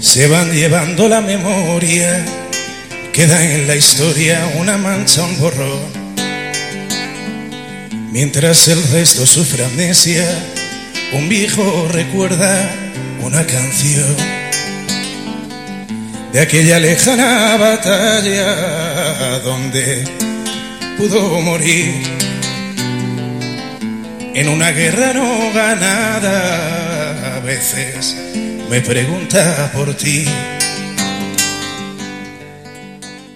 Se van llevando la memoria, queda en la historia una mancha, un borrón. Mientras el resto sufre amnesia, un viejo recuerda una canción de aquella lejana batalla donde pudo morir en una guerra no ganada. A veces me pregunta por ti.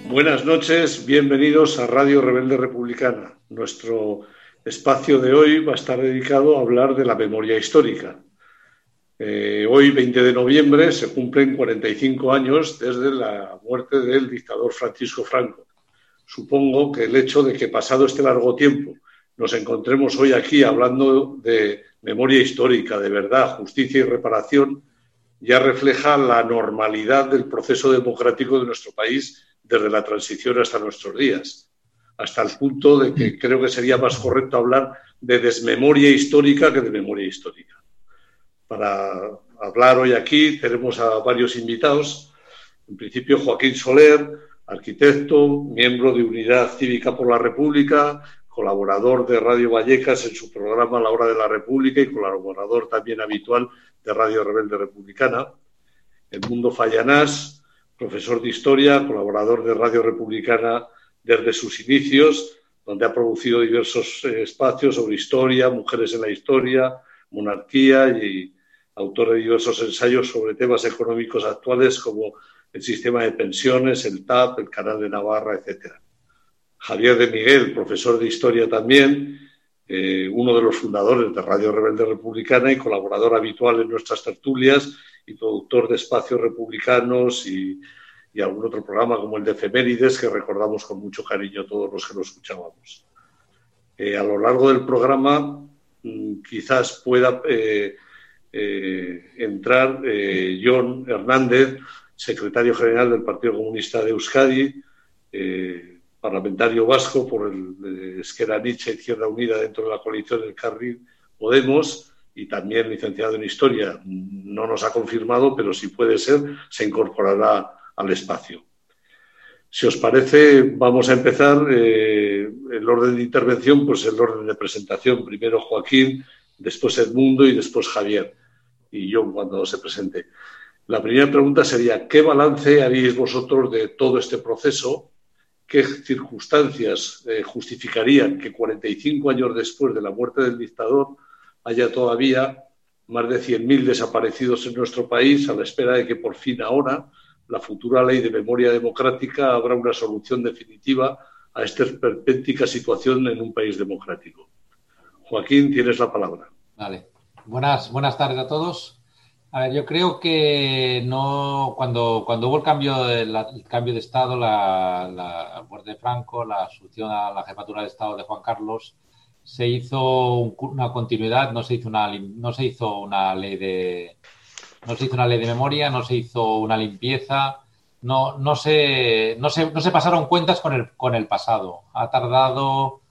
Buenas noches, bienvenidos a Radio Rebelde Republicana. Nuestro espacio de hoy va a estar dedicado a hablar de la memoria histórica. Eh, hoy, 20 de noviembre, se cumplen 45 años desde la muerte del dictador Francisco Franco. Supongo que el hecho de que pasado este largo tiempo nos encontremos hoy aquí hablando de memoria histórica, de verdad, justicia y reparación, ya refleja la normalidad del proceso democrático de nuestro país desde la transición hasta nuestros días, hasta el punto de que creo que sería más correcto hablar de desmemoria histórica que de memoria histórica. Para hablar hoy aquí tenemos a varios invitados. En principio, Joaquín Soler, arquitecto, miembro de Unidad Cívica por la República, colaborador de Radio Vallecas en su programa La Hora de la República y colaborador también habitual de Radio Rebelde Republicana. El Mundo Fallanás, profesor de Historia, colaborador de Radio Republicana desde sus inicios, donde ha producido diversos eh, espacios sobre historia, mujeres en la historia, monarquía y autor de diversos ensayos sobre temas económicos actuales como el sistema de pensiones, el TAP, el Canal de Navarra, etcétera. Javier de Miguel, profesor de historia también, eh, uno de los fundadores de Radio Rebelde Republicana y colaborador habitual en nuestras tertulias y productor de espacios republicanos y, algún otro programa como el de Efemérides que recordamos con mucho cariño todos los que lo escuchábamos. Eh, a lo largo del programa mm, quizás pueda eh, entrar John Hernández, secretario general del Partido Comunista de Euskadi, parlamentario vasco por el Esquerra Nietzsche Izquierda Unida dentro de la coalición del Carril Podemos y también licenciado en Historia. No nos ha confirmado, pero si puede ser, se incorporará al espacio. Si os parece, vamos a empezar eh, el orden de intervención, pues el orden de presentación. Primero Joaquín, después Edmundo y después Javier. Y yo cuando se presente. La primera pregunta sería, ¿qué balance haríais vosotros de todo este proceso qué circunstancias eh, justificarían que 45 años después de la muerte del dictador haya todavía más de 100.000 desaparecidos en nuestro país a la espera de que por fin ahora la futura ley de memoria democrática abra una solución definitiva a esta esperpéntica situación en un país democrático. Joaquín, tienes la palabra. Vale. Buenas, buenas tardes a todos. A ver, yo creo que no cuando, cuando hubo el cambio de, el cambio de Estado, la, muerte de Franco, la asunción a la jefatura de Estado de Juan Carlos, se hizo una continuidad, no se hizo una, no se hizo una ley de no se hizo una ley de memoria, no se hizo una limpieza, no, no, se, no, se, no se pasaron cuentas con el, con el pasado. Ha tardado,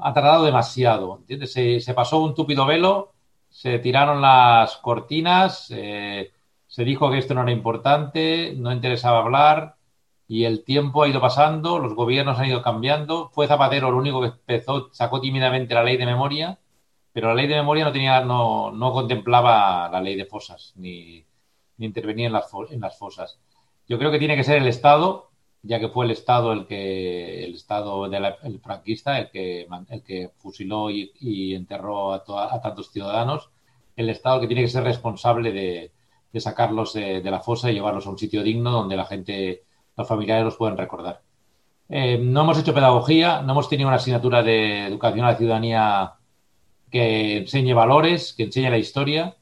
ha tardado demasiado. ¿entiendes? Se, se pasó un túpido velo se tiraron las cortinas, eh, se dijo que esto no era importante, no interesaba hablar y el tiempo ha ido pasando, los gobiernos han ido cambiando. Fue Zapatero el único que empezó, sacó tímidamente la ley de memoria, pero la ley de memoria no tenía, no, no contemplaba la ley de fosas ni, ni intervenía en las, en las fosas. Yo creo que tiene que ser el Estado ya que fue el Estado el que el Estado del franquista el que el que fusiló y, enterró a, tantos ciudadanos el Estado que tiene que ser responsable de, sacarlos de, la fosa y llevarlos a un sitio digno donde la gente los familiares los pueden recordar. Eh, no hemos hecho pedagogía no hemos tenido una asignatura de educación a la ciudadanía que enseñe valores que enseñe la historia.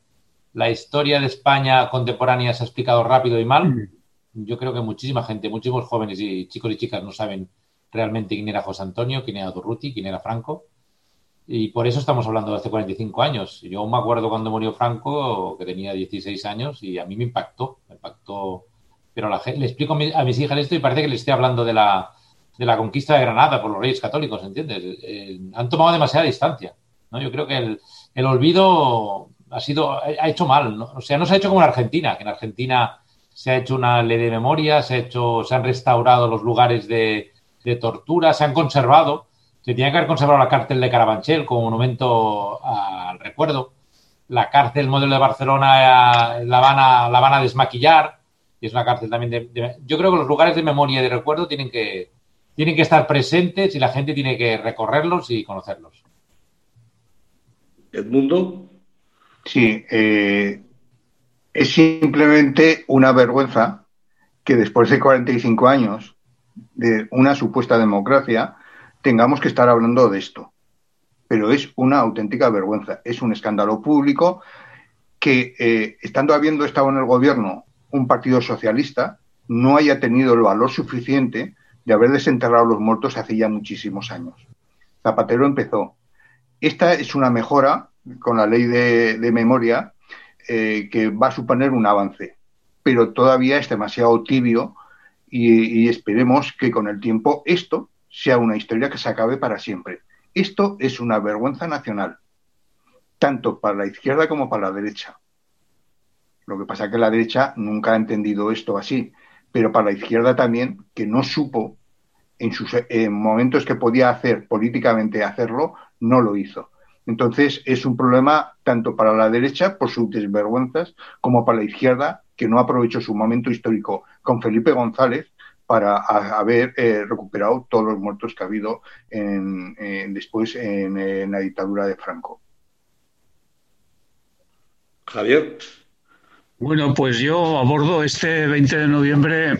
La historia de España contemporánea se ha explicado rápido y mal yo creo que muchísima gente, muchísimos jóvenes y chicos y chicas no saben realmente quién era José Antonio, quién era Durruti, quién era Franco. Y por eso estamos hablando de hace 45 años. Yo me acuerdo cuando murió Franco, que tenía 16 años, y a mí me impactó, me impactó. Pero la, le explico a mis hijas esto y parece que le estoy hablando de la, de la conquista de Granada por los reyes católicos, ¿entiendes? Eh, han tomado demasiada distancia. ¿no? Yo creo que el, el olvido ha sido ha hecho mal. ¿no? O sea, no se ha hecho como en Argentina, que en Argentina se ha hecho una ley de memoria, se, ha hecho, se han restaurado los lugares de, tortura, se han conservado. Se tenía que haber conservado la cárcel de Carabanchel como monumento al recuerdo. La cárcel modelo de Barcelona la van a, la van a desmaquillar. Y es una cárcel también de, Yo creo que los lugares de memoria y de recuerdo tienen que, tienen que estar presentes y la gente tiene que recorrerlos y conocerlos. Edmundo. Sí, eh, es simplemente una vergüenza que después de 45 años de una supuesta democracia tengamos que estar hablando de esto. Pero es una auténtica vergüenza. Es un escándalo público que, eh, estando habiendo estado en el gobierno un partido socialista, no haya tenido el valor suficiente de haber desenterrado los muertos hace ya muchísimos años. Zapatero empezó. Esta es una mejora con la ley de memoria eh, que va a suponer un avance, pero todavía es demasiado tibio y, esperemos que con el tiempo esto sea una historia que se acabe para siempre. Esto es una vergüenza nacional, tanto para la izquierda como para la derecha. Lo que pasa es que la derecha nunca ha entendido esto así, pero para la izquierda también, que no supo en sus momentos que podía hacer políticamente hacerlo, no lo hizo. Entonces, es un problema tanto para la derecha por sus desvergüenzas como para la izquierda, que no aprovechó su momento histórico con Felipe González para haber eh, recuperado todos los muertos que ha habido después en, la dictadura de Franco. Javier. Bueno, pues yo abordo este 20 de noviembre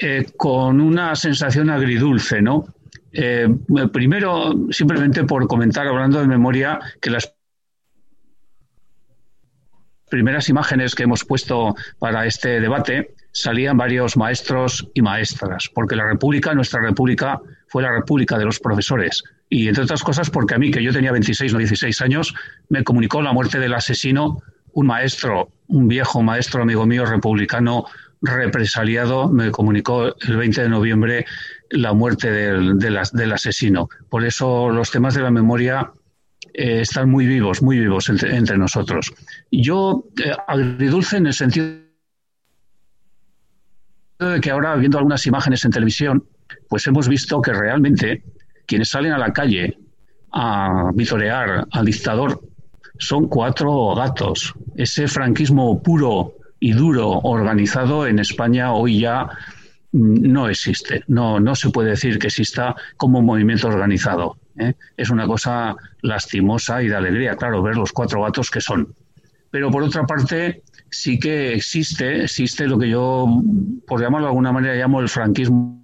eh, con una sensación agridulce, ¿no? Eh, primero, simplemente por comentar, hablando de memoria, que las primeras imágenes que hemos puesto para este debate salían varios maestros y maestras, porque la República, nuestra República, fue la República de los profesores. Y entre otras cosas, porque a mí, que yo tenía 26 o 16 años, me comunicó la muerte del asesino un maestro, un viejo maestro amigo mío republicano represaliado, me comunicó el 20 de noviembre la muerte del, del asesino. Por eso los temas de la memoria eh, están muy vivos, muy vivos entre, nosotros. Yo, eh, agridulce en el sentido de que ahora, viendo algunas imágenes en televisión, pues hemos visto que realmente quienes salen a la calle a vitorear al dictador son cuatro gatos. Ese franquismo puro y duro organizado en España hoy ya no existe. No, no se puede decir que exista como movimiento organizado. ¿eh? Es una cosa lastimosa y de alegría, claro, ver los cuatro gatos que son. Pero por otra parte, sí que existe, existe lo que yo, por llamarlo de alguna manera, llamo el franquismo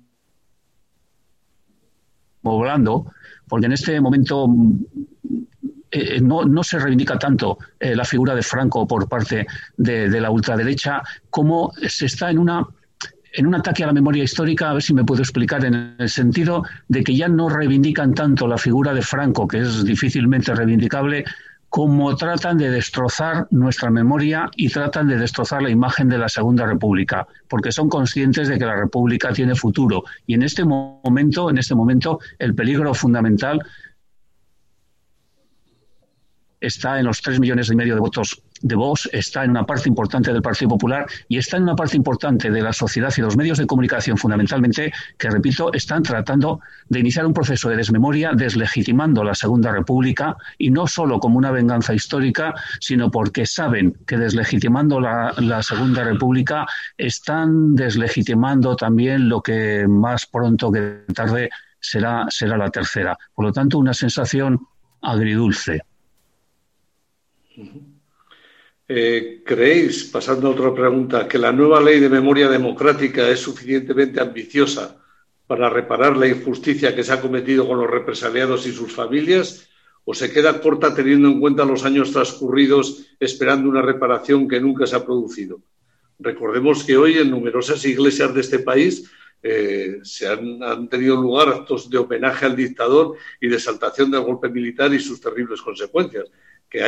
blando, porque en este momento eh, no, se reivindica tanto eh, la figura de Franco por parte de, de la ultraderecha como se está en una en un ataque a la memoria histórica, a ver si me puedo explicar, en el sentido de que ya no reivindican tanto la figura de Franco, que es difícilmente reivindicable, como tratan de destrozar nuestra memoria y tratan de destrozar la imagen de la Segunda República, porque son conscientes de que la República tiene futuro. Y en este momento, en este momento, el peligro fundamental está en los tres millones y medio de votos de Vox, está en una parte importante del Partido Popular y está en una parte importante de la sociedad y los medios de comunicación, fundamentalmente, que, repito, están tratando de iniciar un proceso de desmemoria, deslegitimando la Segunda República y no solo como una venganza histórica, sino porque saben que deslegitimando la, la Segunda República están deslegitimando también lo que más pronto que tarde será, será la tercera. Por lo tanto, una sensación agridulce. Eh, ¿Creéis, pasando a otra pregunta, que la nueva ley de memoria democrática es suficientemente ambiciosa para reparar la injusticia que se ha cometido con los represaliados y sus familias? ¿O se queda corta teniendo en cuenta los años transcurridos esperando una reparación que nunca se ha producido? Recordemos que hoy en numerosas iglesias de este país eh, se han, tenido lugar actos de homenaje al dictador y de exaltación del golpe militar y sus terribles consecuencias que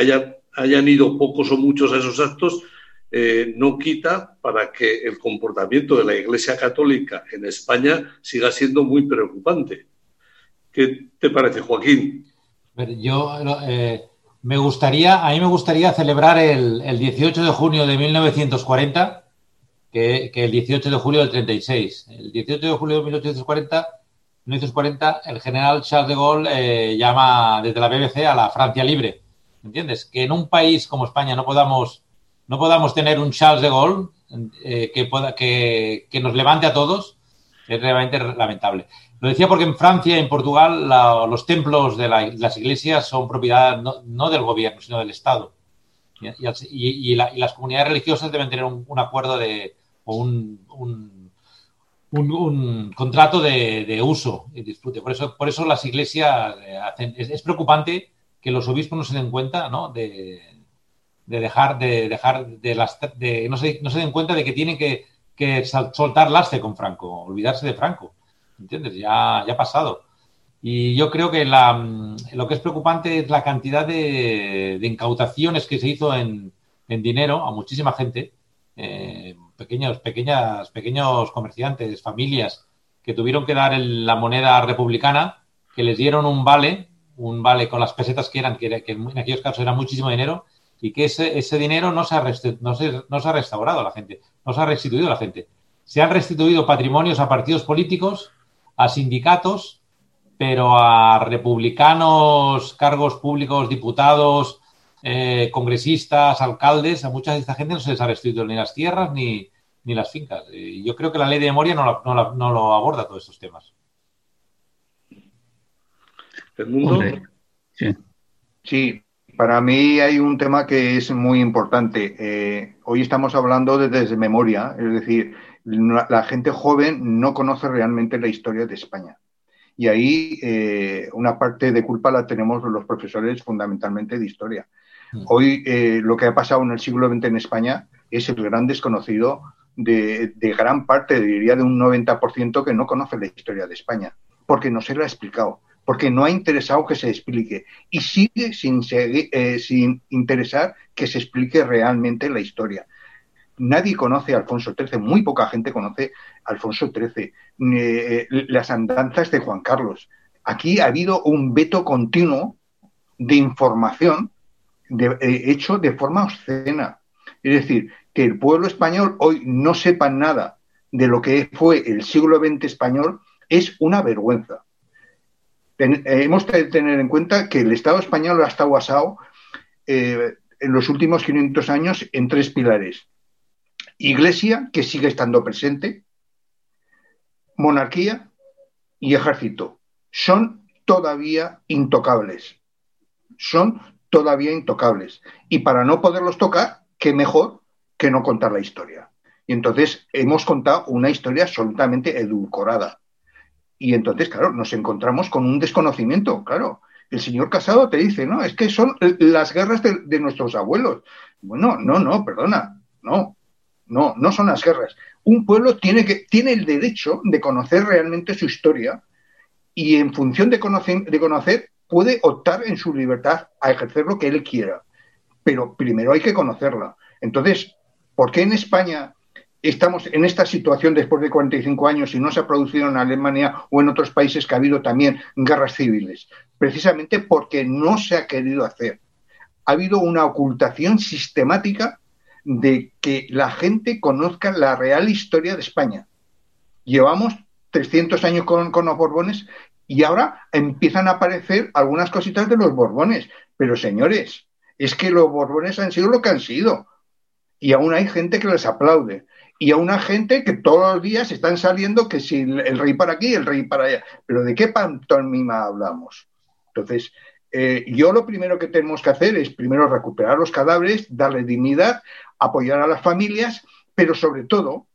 hayan ido pocos o muchos a esos actos, eh, no quita para que el comportamiento de la Iglesia Católica en España siga siendo muy preocupante. ¿Qué te parece, Joaquín? Yo eh, me gustaría, a mí me gustaría celebrar el, 18 de junio de 1940, que, el 18 de julio del 36. El 18 de julio de 1840, 1940 el general Charles de Gaulle eh, llama desde la BBC a la Francia libre. ¿Entiendes? Que en un país como España no podamos, no podamos tener un Charles de Gaulle eh, que, pueda, que, nos levante a todos es realmente lamentable. Lo decía porque en Francia y en Portugal los templos de las iglesias son propiedad no, del gobierno, sino del Estado. Y, las comunidades religiosas deben tener un, acuerdo de, o un, un, contrato de, uso y disfrute. Por eso, por eso las iglesias eh, hacen. Es, preocupante que los obispos no se den cuenta ¿no? De, dejar de dejar de las de no se, no se den cuenta de que tienen que, que soltar lastre con Franco, olvidarse de Franco. ¿Entiendes? Ya, ya ha pasado. Y yo creo que lo que es preocupante es la cantidad de, incautaciones que se hizo en, dinero a muchísima gente, eh, pequeños, pequeñas, pequeños comerciantes, familias, que tuvieron que dar la moneda republicana, que les dieron un vale, un vale con las pesetas que eran, que, en aquellos casos era muchísimo dinero, y que ese, ese dinero no se, ha no, se, no se ha restaurado a la gente, no se ha restituido a la gente. Se han restituido patrimonios a partidos políticos, a sindicatos, pero a republicanos, cargos públicos, diputados, eh, congresistas, alcaldes, a mucha de esta gente no se les ha restituido ni las tierras ni, ni las fincas. Y yo creo que la ley de memoria no, no, lo aborda todos estos temas. Sí. sí. para mí hay un tema que es muy importante. Eh, hoy estamos hablando de desde memoria, es decir, la, gente joven no conoce realmente la historia de España. Y ahí eh, una parte de culpa la tenemos los profesores fundamentalmente de historia. Mm. Hoy eh, lo que ha pasado en el siglo XX en España es el gran desconocido de, gran parte, diría de un 90% que no conoce la historia de España, porque no se lo ha explicado, porque no ha interesado que se explique y sigue sin, eh, sin interesar que se explique realmente la historia. Nadie conoce a Alfonso XIII, muy poca gente conoce a Alfonso XIII, eh, las andanzas de Juan Carlos. Aquí ha habido un veto continuo de información eh, hecho de forma obscena. Es decir, que el pueblo español hoy no sepa nada de lo que fue el siglo XX español es una vergüenza. Eh, hemos de tener en cuenta que el Estado español ha estado basado en los últimos 500 años en tres pilares. Iglesia, que sigue estando presente, monarquía y ejército. Son todavía intocables. Son todavía intocables. Y para no poderlos tocar, qué mejor que no contar la historia. Y entonces hemos contado una historia absolutamente edulcorada. Y entonces, claro, nos encontramos con un desconocimiento, claro. El señor Casado te dice, no, es que son las guerras de, nuestros abuelos. Bueno, no, no, perdona, no. No, no son las guerras. Un pueblo tiene, que, tiene el derecho de conocer realmente su historia y en función de conocer, de conocer puede optar en su libertad a ejercer lo que él quiera. Pero primero hay que conocerla. Entonces, ¿por qué en España estamos en esta situación después de 45 años y no se ha producido en Alemania o en otros países que ha habido también guerras civiles? Precisamente porque no se ha querido hacer. Ha habido una ocultación sistemática de que la gente conozca la real historia de España. Llevamos 300 años con, los Borbones y ahora empiezan a aparecer algunas cositas de los Borbones. Pero señores, es que los Borbones han sido lo que han sido. Y aún hay gente que les aplaude. Y aún hay gente que todos los días están saliendo que si el rey para aquí, el rey para allá. Pero ¿de qué pantomima hablamos? Entonces, eh, yo lo primero que tenemos que hacer es primero recuperar los cadáveres, darle dignidad, apoyar a las familias, pero sobre todo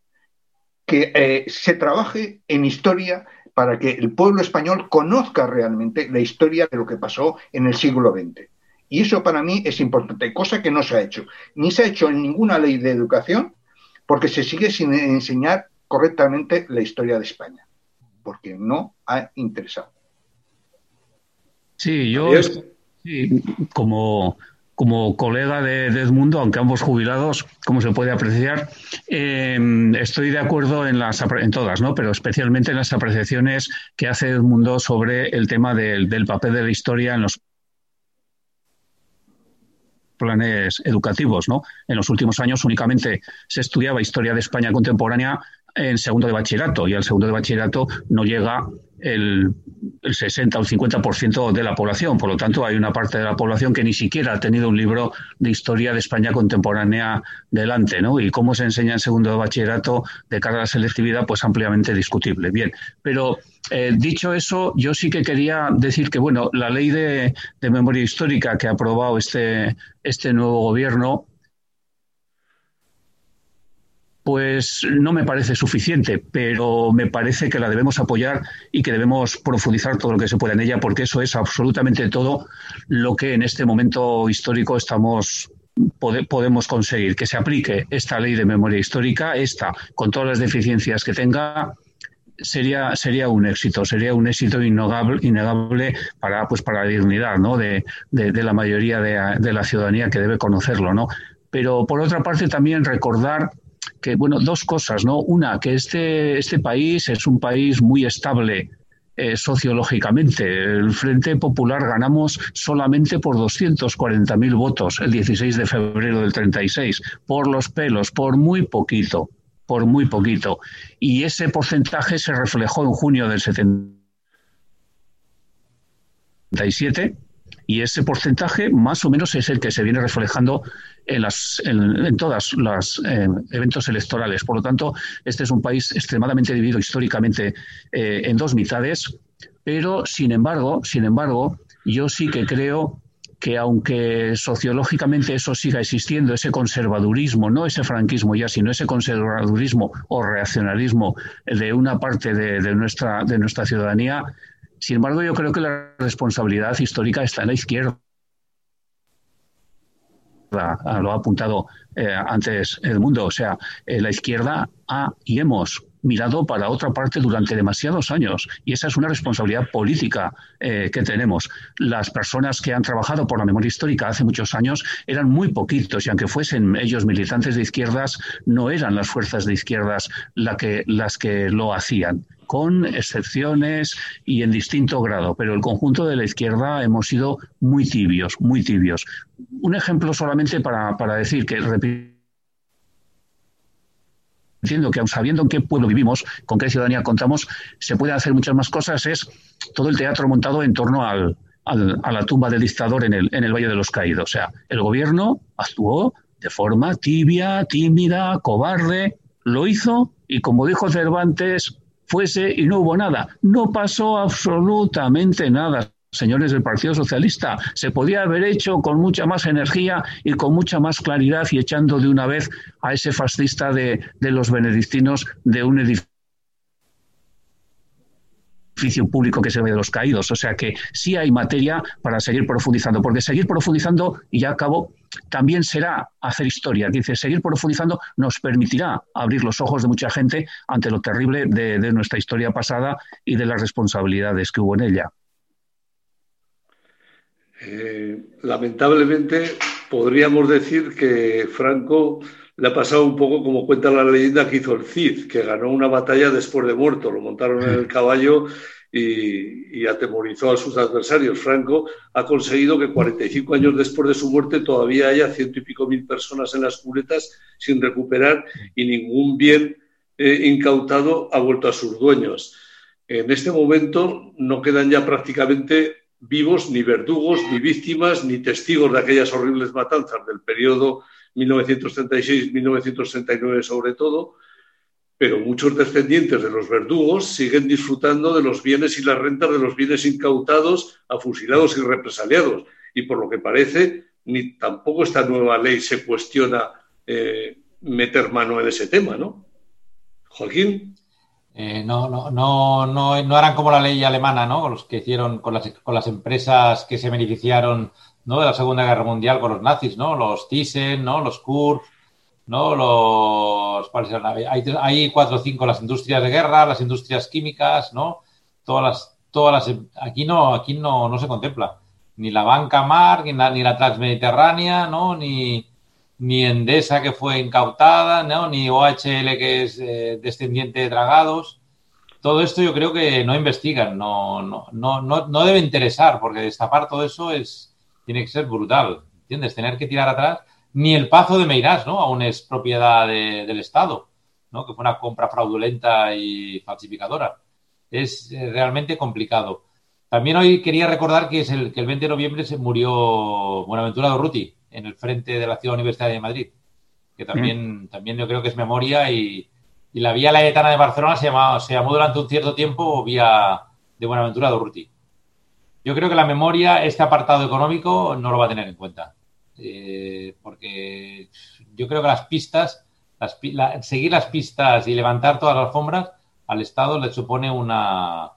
que eh, se trabaje en historia para que el pueblo español conozca realmente la historia de lo que pasó en el siglo XX. Y eso para mí es importante, cosa que no se ha hecho. Ni se ha hecho en ninguna ley de educación, porque se sigue sin enseñar correctamente la historia de España, porque no ha interesado. Sí, yo como, como colega de, Edmundo, aunque ambos jubilados, como se puede apreciar, em, estoy de acuerdo en, las, en todas, ¿no? pero especialmente en las apreciaciones que hace Edmundo sobre el tema del, papel de la historia en los planes educativos, ¿no? En los últimos años únicamente se estudiaba historia de España contemporánea en segundo de bachillerato y al segundo de bachillerato no llega el, el 60 o el 50% de la población. Por lo tanto, hay una parte de la población que ni siquiera ha tenido un libro de historia de España contemporánea delante, ¿no? Y cómo se enseña en segundo de bachillerato de cara a la selectividad, pues ampliamente discutible. Bien, pero eh, dicho eso, yo sí que quería decir que, bueno, la ley de, de memoria histórica que ha aprobado este, este nuevo gobierno, pues no me parece suficiente, pero me parece que la debemos apoyar y que debemos profundizar todo lo que se pueda en ella, porque eso es absolutamente todo lo que en este momento histórico estamos podemos conseguir que se aplique esta ley de memoria histórica, esta, con todas las deficiencias que tenga, sería, sería un éxito, sería un éxito innegable, innegable para, pues, para la dignidad ¿no? de, de, la mayoría de, de, la ciudadanía que debe conocerlo. ¿no? Pero por otra parte también recordar que, bueno, dos cosas, ¿no? Una, que este, este país es un país muy estable eh, sociológicamente. El Frente Popular ganamos solamente por 240.000 votos el 16 de febrero del 36, por los pelos, por muy poquito, por muy poquito. Y ese porcentaje se reflejó en junio del 77 y ese porcentaje más o menos es el que se viene reflejando en, las, en, todos los eh, eventos electorales. Por lo tanto, este es un país extremadamente dividido históricamente eh, en dos mitades, pero sin embargo, sin embargo, yo sí que creo que aunque sociológicamente eso siga existiendo, ese conservadurismo, no ese franquismo ya, sino ese conservadurismo o reaccionarismo de una parte de nuestra, de nuestra ciudadanía, sin embargo, yo creo que la responsabilidad histórica está en la izquierda. Lo ha apuntado eh, antes el mundo. O sea, eh, la izquierda ha y hemos mirado para otra parte durante demasiados años y esa es una responsabilidad política eh, que tenemos. Las personas que han trabajado por la memoria histórica hace muchos años eran muy poquitos y aunque fuesen ellos militantes de izquierdas, no eran las fuerzas de izquierdas la que, las que lo hacían con excepciones y en distinto grado, pero el conjunto de la izquierda hemos sido muy tibios, muy tibios. Un ejemplo solamente para, para decir que, entiendo que sabiendo en qué pueblo vivimos, con qué ciudadanía contamos, se pueden hacer muchas más cosas, es todo el teatro montado en torno al, a la tumba del dictador en el, en el Valle de los Caídos. O sea, el gobierno actuó de forma tibia, tímida, cobarde, lo hizo y como dijo Cervantes, fuese y no hubo nada. No pasó absolutamente nada, señores del Partido Socialista. Se podía haber hecho con mucha más energía y con mucha más claridad y echando de una vez a ese fascista de, los benedictinos de un edificio público que se ve de los caídos. O sea que sí hay materia para seguir profundizando, porque seguir profundizando, y ya acabo, también será hacer historia. Dice, seguir profundizando nos permitirá abrir los ojos de mucha gente ante lo terrible de nuestra historia pasada y de las responsabilidades que hubo en ella. Eh, lamentablemente podríamos decir que Franco le ha pasado un poco como cuenta la leyenda que hizo el Cid, que ganó una batalla después de muerto, lo montaron en el caballo y, y, atemorizó a sus adversarios. Franco ha conseguido que 45 años después de su muerte todavía haya ciento y pico mil personas en las culetas sin recuperar y ningún bien eh, incautado ha vuelto a sus dueños. En este momento no quedan ya prácticamente vivos ni verdugos, ni víctimas, ni testigos de aquellas horribles matanzas del periodo 1936-1939 sobre todo, pero muchos descendientes de los verdugos siguen disfrutando de los bienes y las rentas de los bienes incautados, afusilados y represaliados. Y por lo que parece, ni tampoco esta nueva ley se cuestiona eh, meter mano en ese tema, ¿no? Joaquín. Eh, no, no, no, no, no harán como la ley alemana, ¿no? Los que hicieron, con las, con las empresas que se beneficiaron ¿no? de la Segunda Guerra Mundial con los nazis, ¿no? Los Thyssen, ¿no? Los Kurz, ¿no? Los, hay, hay, cuatro o cinco, las industrias de guerra, las industrias químicas, ¿no? Todas las, todas las, aquí no, aquí no, no se contempla. Ni la banca mar, ni la, ni la transmediterránea, ¿no? Ni, ni Endesa que fue incautada, ¿no? Ni OHL que es eh, descendiente de dragados. Todo esto yo creo que no investigan, no, no, no, no, no debe interesar, porque destapar todo eso es, tiene que ser brutal. ¿entiendes? Tener que tirar atrás ni el Pazo de Meirás, ¿no? Aún es propiedad del Estado, ¿no? Que fue una compra fraudulenta y falsificadora. Es eh, realmente complicado. También hoy quería recordar que, es el, que el 20 de noviembre se murió Buenaventura Durruti en el frente de la Ciudad Universitaria de Madrid, que también, también yo creo que es memoria y, y la vía Laetana de Barcelona se, llamaba, se llamó durante un cierto tiempo vía de Buenaventura Durruti. Yo creo que la memoria, este apartado económico, no lo va a tener en cuenta. Eh, porque yo creo que las pistas, seguir las pistas y levantar todas las alfombras al Estado le supone una,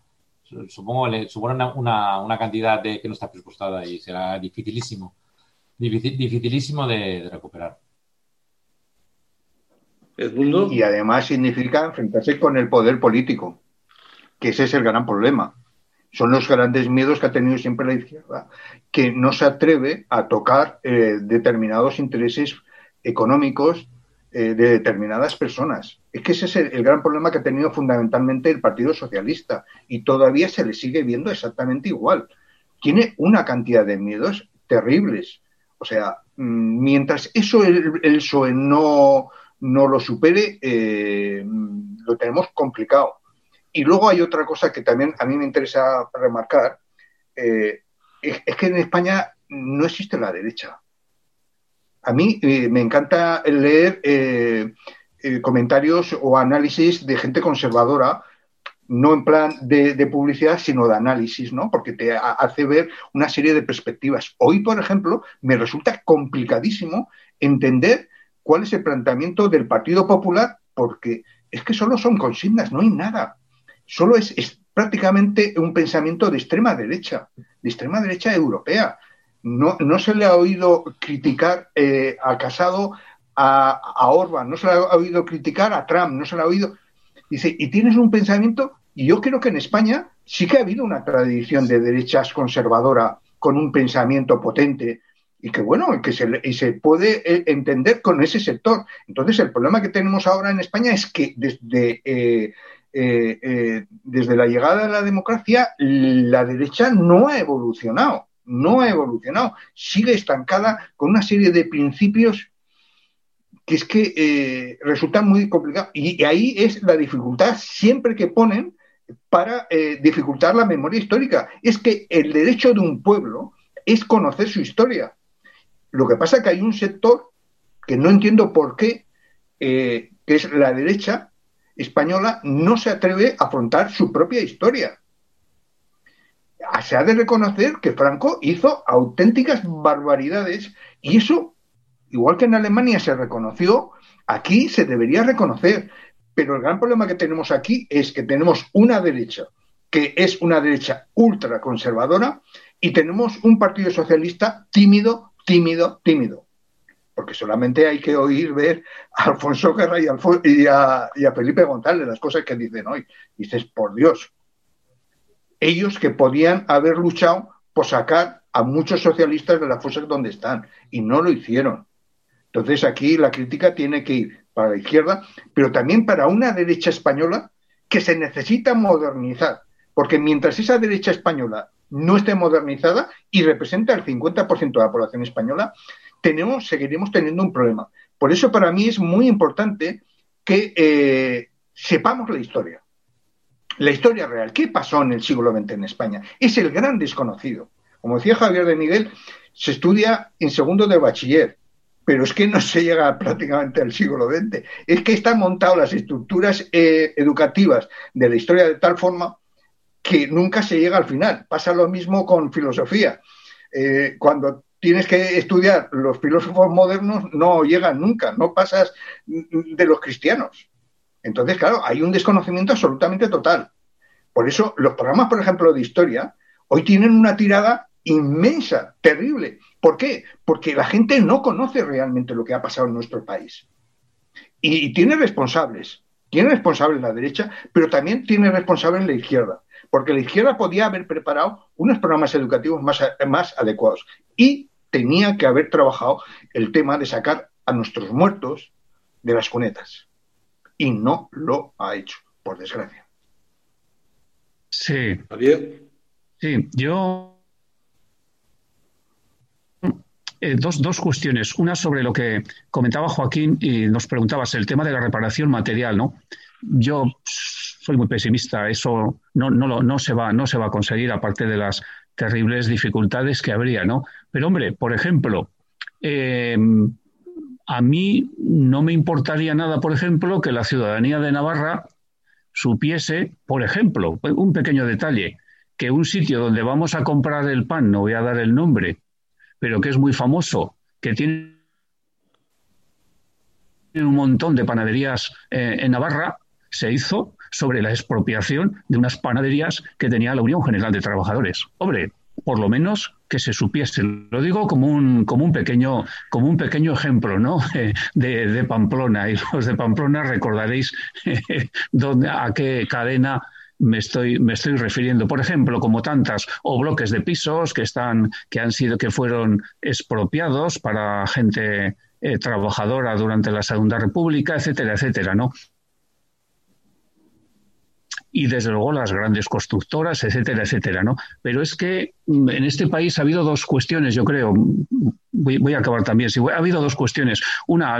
supongo, le supone una, cantidad de, que no está presupuestada y será dificilísimo, dificilísimo de, recuperar. Y además significa enfrentarse con el poder político, que ese es el gran problema son los grandes miedos que ha tenido siempre la izquierda, que no se atreve a tocar eh, determinados intereses económicos eh, de determinadas personas. Es que ese es el, gran problema que ha tenido fundamentalmente el Partido Socialista y todavía se le sigue viendo exactamente igual. Tiene una cantidad de miedos terribles. O sea, mm, mientras eso el, el PSOE no, no lo supere, eh, lo tenemos complicado. Y luego hay otra cosa que también a mí me interesa remarcar, eh, es, que en España no existe la derecha. A mí eh, me encanta leer comentarios o análisis de gente conservadora, no en plan de, publicidad, sino de análisis, ¿no? Porque te hace ver una serie de perspectivas. Hoy, por ejemplo, me resulta complicadísimo entender cuál es el planteamiento del Partido Popular, porque es que solo son consignas, no hay nada solo es, prácticamente un pensamiento de extrema derecha, de extrema derecha europea. No, no se le ha oído criticar eh, a Casado, a, a, Orban, no se le ha oído criticar a Trump, no se le ha oído. Dice, y tienes un pensamiento, y yo creo que en España sí que ha habido una tradición de derechas conservadora con un pensamiento potente y que bueno, que se, y se puede eh, entender con ese sector. Entonces, el problema que tenemos ahora en España es que desde eh, eh, desde la llegada de la democracia, la derecha no ha evolucionado, no ha evolucionado, sigue estancada con una serie de principios que es que eh, resultan muy complicados. Y, ahí es la dificultad siempre que ponen para dificultar la memoria histórica. Es que el derecho de un pueblo es conocer su historia. Lo que pasa es que hay un sector que no entiendo por qué, que es la derecha, española no se atreve a afrontar su propia historia. Se ha de reconocer que Franco hizo auténticas barbaridades y eso, igual que en Alemania se reconoció, aquí se debería reconocer. Pero el gran problema que tenemos aquí es que tenemos una derecha que es una derecha ultraconservadora y tenemos un partido socialista tímido, tímido, tímido porque solamente hay que oír ver a Alfonso Guerra y, a, Felipe González las cosas que dicen hoy. Dices, por Dios, ellos que podían haber luchado por sacar a muchos socialistas de las fosas donde están y no lo hicieron. Entonces aquí la crítica tiene que ir para la izquierda, pero también para una derecha española que se necesita modernizar, porque mientras esa derecha española no esté modernizada y representa el 50% de la población española, tenemos, seguiremos teniendo un problema. Por eso para mí es muy importante que eh, sepamos la historia. La historia real. ¿Qué pasó en el siglo XX en España? Es el gran desconocido. Como decía Javier de Miguel, se estudia en segundo de bachiller, pero es que no se llega prácticamente al siglo XX. Es que están montadas las estructuras eh, educativas de la historia de tal forma que nunca se llega al final. Pasa lo mismo con filosofía. Eh, cuando tienes que estudiar los filósofos modernos, no llegan nunca, no pasas de los cristianos. Entonces, claro, hay un desconocimiento absolutamente total. Por eso, los programas, por ejemplo, de historia, hoy tienen una tirada inmensa, terrible. ¿Por qué? Porque la gente no conoce realmente lo que ha pasado en nuestro país. Y, tiene responsables. Tiene responsables la derecha, pero también tiene responsables la izquierda. Porque la izquierda podía haber preparado unos programas educativos más, más adecuados. Y tenía que haber trabajado el tema de sacar a nuestros muertos de las cunetas. Y no lo ha hecho, por desgracia. Sí. Javier. Sí, yo eh, dos, dos, cuestiones. Una sobre lo que comentaba Joaquín y nos preguntabas, el tema de la reparación material, ¿no? Yo soy muy pesimista, eso no, no, no, se va, no se va a conseguir, aparte de las terribles dificultades que habría, ¿no? Pero, hombre, por ejemplo, eh, a mí no me importaría nada, por ejemplo, que la ciudadanía de Navarra supiese, por ejemplo, un pequeño detalle, que un sitio donde vamos a comprar el pan, no voy a dar el nombre, pero que es muy famoso, que tiene un montón de panaderías eh, en Navarra, se hizo sobre la expropiación de unas panaderías que tenía la Unión General de Trabajadores. Hombre, por lo menos que se supiese. Lo digo como un, como un, pequeño, como un pequeño ejemplo ¿no? de, de Pamplona. Y los de Pamplona recordaréis dónde, a qué cadena me estoy, me estoy refiriendo, por ejemplo, como tantas, o bloques de pisos que están, que han sido, que fueron expropiados para gente eh, trabajadora durante la Segunda República, etcétera, etcétera, ¿no? y desde luego las grandes constructoras, etcétera, etcétera, ¿no? Pero es que mm, en este país ha habido dos cuestiones, yo creo. Voy, a acabar también. Sí, ha habido dos cuestiones. Una,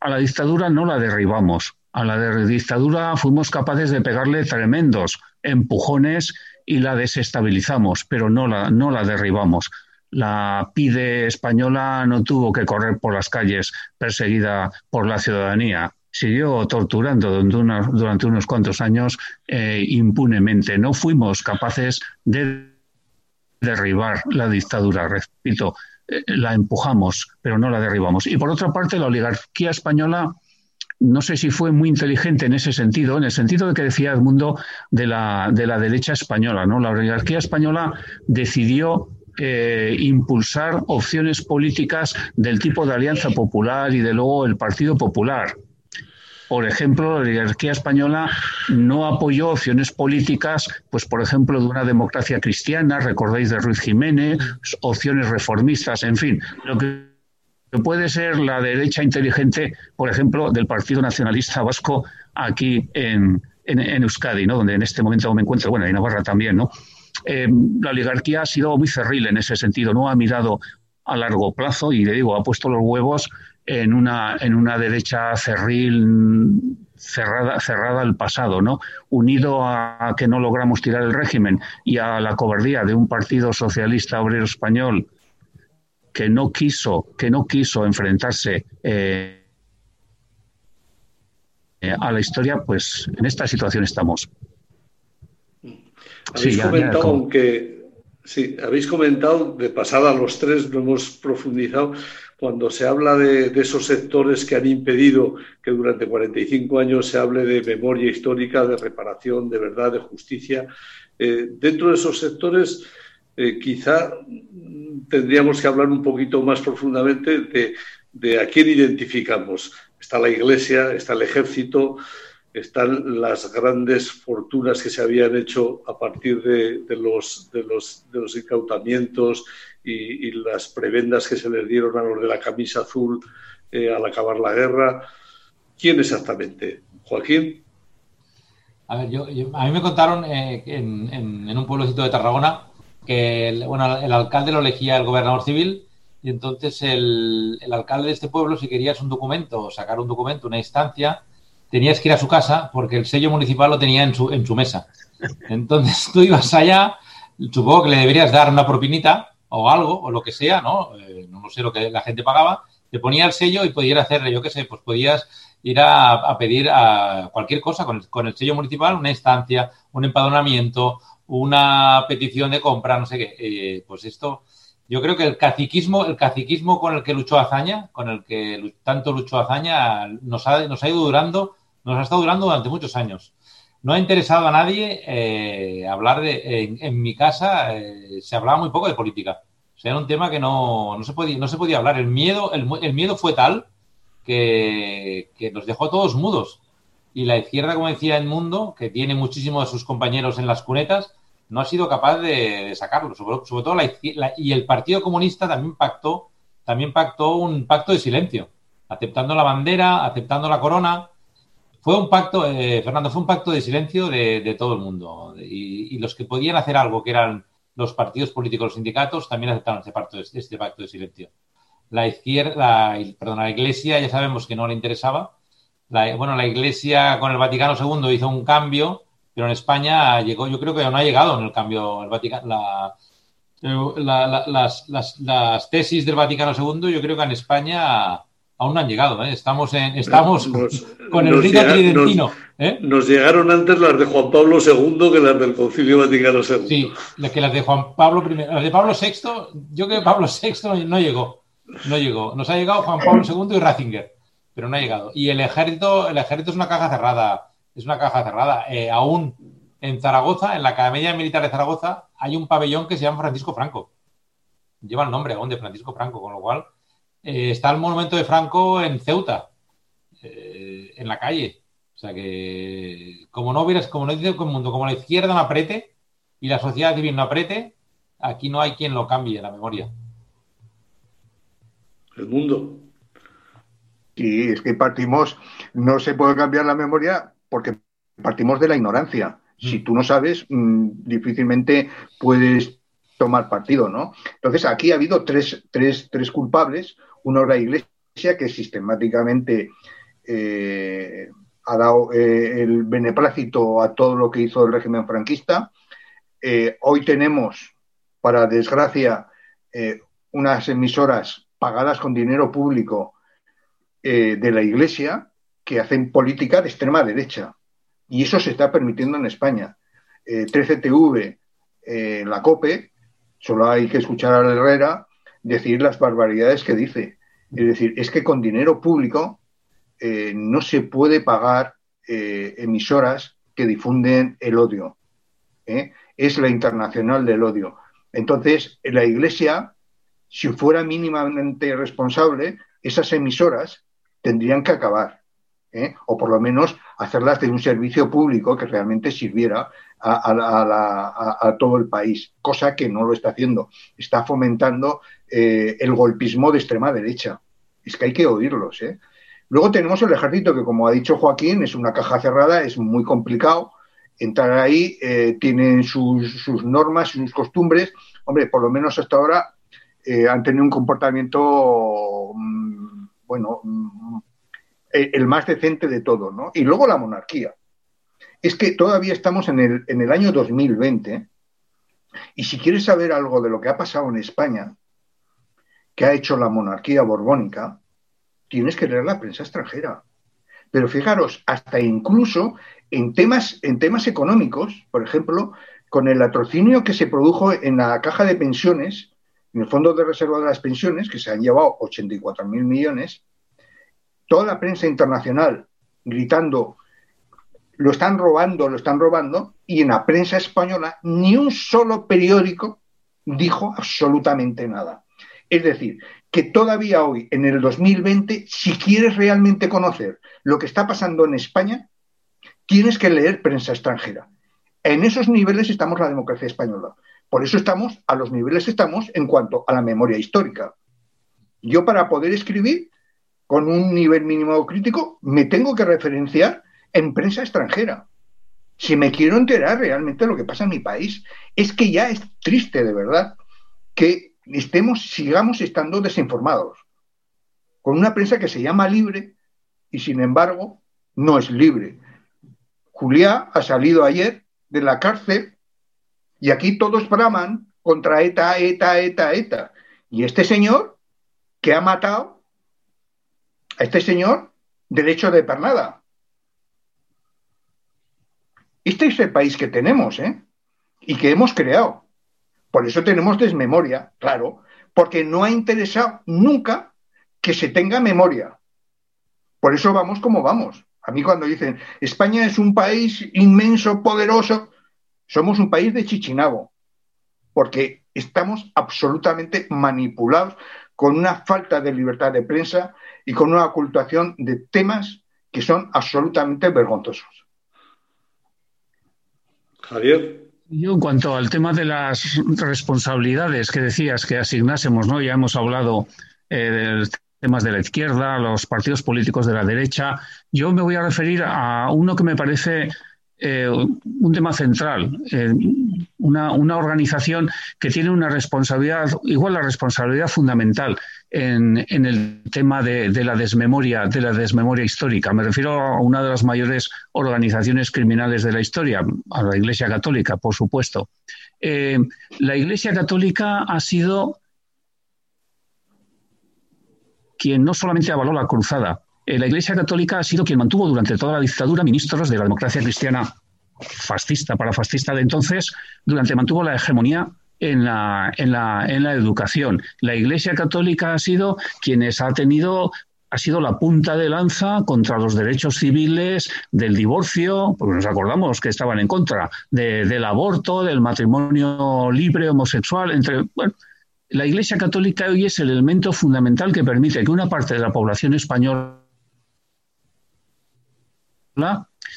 a la dictadura no la derribamos. A la dictadura fuimos capaces de pegarle tremendos empujones y la desestabilizamos, pero no la, no la derribamos. La PIDE española no tuvo que correr por las calles perseguida por la ciudadanía siguió torturando durante, unos cuantos años eh, impunemente. No fuimos capaces de derribar la dictadura, repito, eh, la empujamos, pero no la derribamos. Y por otra parte, la oligarquía española no sé si fue muy inteligente en ese sentido, en el sentido de que decía Edmundo de la, de la derecha española. ¿no? La oligarquía española decidió eh, impulsar opciones políticas del tipo de Alianza Popular y de luego el Partido Popular. Por ejemplo, la oligarquía española no apoyó opciones políticas, pues por ejemplo, de una democracia cristiana, recordáis de Ruiz Jiménez, opciones reformistas, en fin, lo que puede ser la derecha inteligente, por ejemplo, del Partido Nacionalista Vasco aquí en, Euskadi, ¿no? donde en este momento me encuentro, bueno, en Navarra también, ¿no? Eh, la oligarquía ha sido muy cerril en ese sentido, no ha mirado a largo plazo y le digo, ha puesto los huevos en una, en una derecha cerril cerrada, cerrada al pasado, ¿no? Unido a, que no logramos tirar el régimen y a la cobardía de un partido socialista obrero español que no quiso, que no quiso enfrentarse eh, a la historia, pues en esta situación estamos. Habéis comentado, aunque sí, habéis comentado de pasada los tres, no hemos profundizado cuando se habla de, esos sectores que han impedido que durante 45 años se hable de memoria histórica, de reparación, de verdad, de justicia, eh, dentro de esos sectores eh, quizá tendríamos que hablar un poquito más profundamente de, a quién identificamos. Está la Iglesia, está el Ejército, están las grandes fortunas que se habían hecho a partir de, los, incautamientos y, las prebendas que se les dieron a los de la camisa azul eh, al acabar la guerra. ¿Quién exactamente? ¿Joaquín? A ver, a mí me contaron eh, en, en, un pueblecito de Tarragona que el, bueno, el alcalde lo elegía el gobernador civil y entonces el, el alcalde de este pueblo, si querías un documento, sacar un documento, una instancia, tenías que ir a su casa porque el sello municipal lo tenía en su, en su mesa. Entonces tú ibas allá, supongo que le deberías dar una propinita o algo, o lo que sea, ¿no? Eh, no sé lo que la gente pagaba, te ponía el sello y podías hacerle, yo qué sé, pues podías ir a, pedir a cualquier cosa con el, con el, sello municipal, una instancia, un empadronamiento, una petición de compra, no sé qué. Eh, pues esto, yo creo que el caciquismo, el caciquismo con el que luchó Azaña, con el que tanto luchó Azaña, nos ha, nos ha ido durando, nos ha estado durando durante muchos años. No ha interesado a nadie eh, hablar de. En, mi casa eh, se hablaba muy poco de política. O sea, era un tema que no, no, se, podía, no se podía hablar. El miedo, el, el miedo fue tal que, que, nos dejó todos mudos. Y la izquierda, como decía el mundo, que tiene muchísimos de sus compañeros en las cunetas, no ha sido capaz de, sacarlo. Sobre, todo la, y el Partido Comunista también pactó, también pactó un pacto de silencio, aceptando la bandera, aceptando la corona. Fue un pacto, eh, Fernando, fue un pacto de silencio de, todo el mundo. Y, los que podían hacer algo, que eran los partidos políticos, los sindicatos, también aceptaron este pacto, este pacto de silencio. la izquierda, perdón, la Iglesia ya sabemos que no le interesaba. Bueno, la Iglesia con el Vaticano II hizo un cambio, pero en España llegó, yo creo que no ha llegado en el cambio el Vaticano, las, las, tesis del Vaticano II, yo creo que en España aún no han llegado. ¿eh? Estamos, en, estamos con el rito tridentino. ¿eh? Nos llegaron antes las de Juan Pablo II que las del Concilio Vaticano II. Sí, que las de Juan Pablo I. Las de Pablo VI, yo creo que Pablo VI no llegó. No llegó. Nos ha llegado Juan Pablo II y Ratzinger, pero no ha llegado. Y el ejército, el ejército es una caja cerrada. Es una caja cerrada. Eh, aún en Zaragoza, en la Academia Militar de Zaragoza, hay un pabellón que se llama Francisco Franco. Lleva el nombre aún de Francisco Franco, con lo cual eh, está el monumento de Franco en Ceuta, eh, en la calle. O sea que, como no hubieras, como no dice el mundo, como la izquierda no apriete y la sociedad civil no apriete, aquí no hay quien lo cambie la memoria. El mundo. Y es que partimos, no se puede cambiar la memoria porque partimos de la ignorancia. Si mm. tú no sabes, mm, difícilmente puedes tomar partido, ¿no? Entonces, aquí ha habido tres, tres, tres culpables. Uno es la Iglesia, que sistemáticamente eh, ha dado eh, el beneplácito a todo lo que hizo el régimen franquista. Eh, hoy tenemos, para desgracia, unas emisoras pagadas con dinero público de la Iglesia que hacen política de extrema derecha. Y eso se está permitiendo en España. 13TV, la COPE, Solo hay que escuchar a Herrera decir las barbaridades que dice. Es decir, es que con dinero público eh, no se puede pagar eh, emisoras que difunden el odio. ¿eh? Es la internacional del odio. Entonces, la Iglesia, si fuera mínimamente responsable, esas emisoras tendrían que acabar. o por lo menos hacerlas de un servicio público que realmente sirviera a, todo el país, cosa que no lo está haciendo. Está fomentando eh, el golpismo de extrema derecha. Es que hay que oírlos. ¿eh? Luego tenemos el ejército, que como ha dicho Joaquín, es una caja cerrada, es muy complicado. Entrar ahí, eh, tienen sus, sus normas, sus costumbres. Hombre, por lo menos hasta ahora han tenido un comportamiento, mm, bueno, mm, el más decente de todo, ¿no? Y luego la monarquía es que todavía estamos en el, en el año 2020 y si quieres saber algo de lo que ha pasado en España, que ha hecho la monarquía borbónica, tienes que leer la prensa extranjera. Pero fijaros, hasta incluso en temas, en temas económicos, por ejemplo, con el latrocinio que se produjo en la caja de pensiones, en el Fondo de Reserva de las Pensiones, que se han llevado 84.000 millones, toda la prensa internacional gritando lo están robando, lo están robando, y en la prensa española ni un solo periódico dijo absolutamente nada. Es decir, que todavía hoy, en el 2020, si quieres realmente conocer lo que está pasando en España, tienes que leer prensa extranjera. En esos niveles estamos la democracia española. Por eso estamos a los niveles que estamos en cuanto a la memoria histórica. Yo para poder escribir con un nivel mínimo crítico me tengo que referenciar en prensa extranjera. Si me quiero enterar realmente de lo que pasa en mi país, es que ya es triste de verdad que estemos, sigamos estando desinformados. Con una prensa que se llama libre y sin embargo no es libre. Juliá ha salido ayer de la cárcel y aquí todos braman contra ETA, ETA, ETA, ETA. Y este señor que ha matado a este señor derecho de pernada. Este es el país que tenemos, ¿eh? Y que hemos creado. Por eso tenemos desmemoria, claro, porque no ha interesado nunca que se tenga memoria. Por eso vamos como vamos. A mí cuando dicen, España es un país inmenso, poderoso, somos un país de chichinabo, porque estamos absolutamente manipulados con una falta de libertad de prensa y con una ocultación de temas que son absolutamente vergonzosos. Javier. Yo, en cuanto al tema de las responsabilidades que decías que asignásemos, ¿no? Ya hemos hablado eh, de temas de la izquierda, los partidos políticos de la derecha. Yo me voy a referir a uno que me parece eh, un tema central, eh, una, organización que tiene una responsabilidad, igual la responsabilidad fundamental en, el tema de, la desmemoria, de la desmemoria histórica. Me refiero a una de las mayores organizaciones criminales de la historia, a la Iglesia Católica, por supuesto. Eh, la Iglesia Católica ha sido quien no solamente avaló la cruzada, la Iglesia Católica ha sido quien mantuvo durante toda la dictadura ministros de la democracia cristiana fascista, para fascista de entonces, durante mantuvo la hegemonía en la, en la, en la educación. La Iglesia Católica ha sido quienes ha tenido ha sido la punta de lanza contra los derechos civiles, del divorcio, porque nos acordamos que estaban en contra del aborto, del matrimonio libre homosexual, entre bueno, la Iglesia Católica hoy es el elemento fundamental que permite que una parte de la población española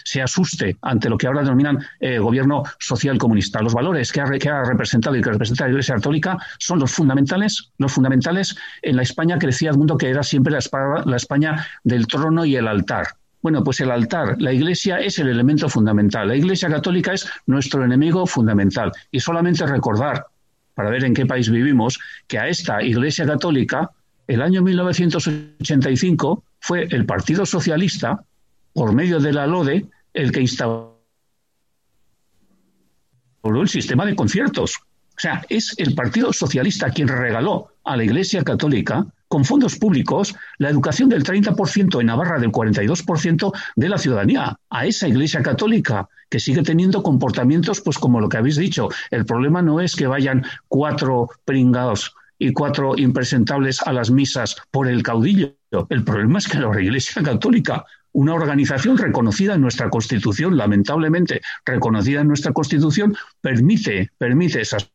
se asuste ante lo que ahora denominan eh, gobierno social comunista. Los valores que ha, representado y que representa la Iglesia Católica son los fundamentales, los fundamentales en la España que decía el mundo que era siempre la, la España del trono y el altar. Bueno, pues el altar, la Iglesia es el elemento fundamental. La Iglesia Católica es nuestro enemigo fundamental. Y solamente recordar, para ver en qué país vivimos, que a esta Iglesia Católica, el año 1985 fue el Partido Socialista por medio de la LODE, el que instauró el sistema de conciertos. O sea, es el Partido Socialista quien regaló a la Iglesia Católica, con fondos públicos, la educación del 30% en Navarra, del 42% de la ciudadanía, a esa Iglesia Católica, que sigue teniendo comportamientos, pues como lo que habéis dicho. El problema no es que vayan cuatro pringados y cuatro impresentables a las misas por el caudillo. El problema es que la Iglesia Católica una organización reconocida en nuestra Constitución, lamentablemente reconocida en nuestra Constitución, permite, permite esas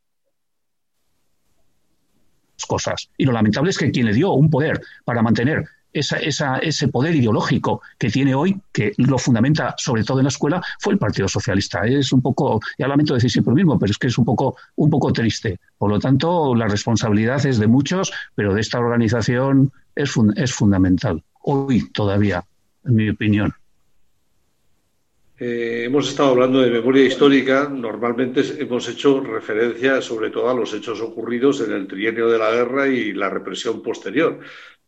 cosas. Y lo lamentable es que quien le dio un poder para mantener ese poder ideológico que tiene hoy, que lo fundamenta sobre todo en la escuela, fue el Partido Socialista. Es un poco, ya lamento decir siempre lo mismo, pero es que es un poco, un poco triste. Por lo tanto, la responsabilidad es de muchos, pero de esta organización es fundamental. Hoy todavía en mi opinión. Eh, hemos estado hablando de memoria histórica. Normalmente hemos hecho referencia sobre todo a los hechos ocurridos en el trienio de la guerra y la represión posterior.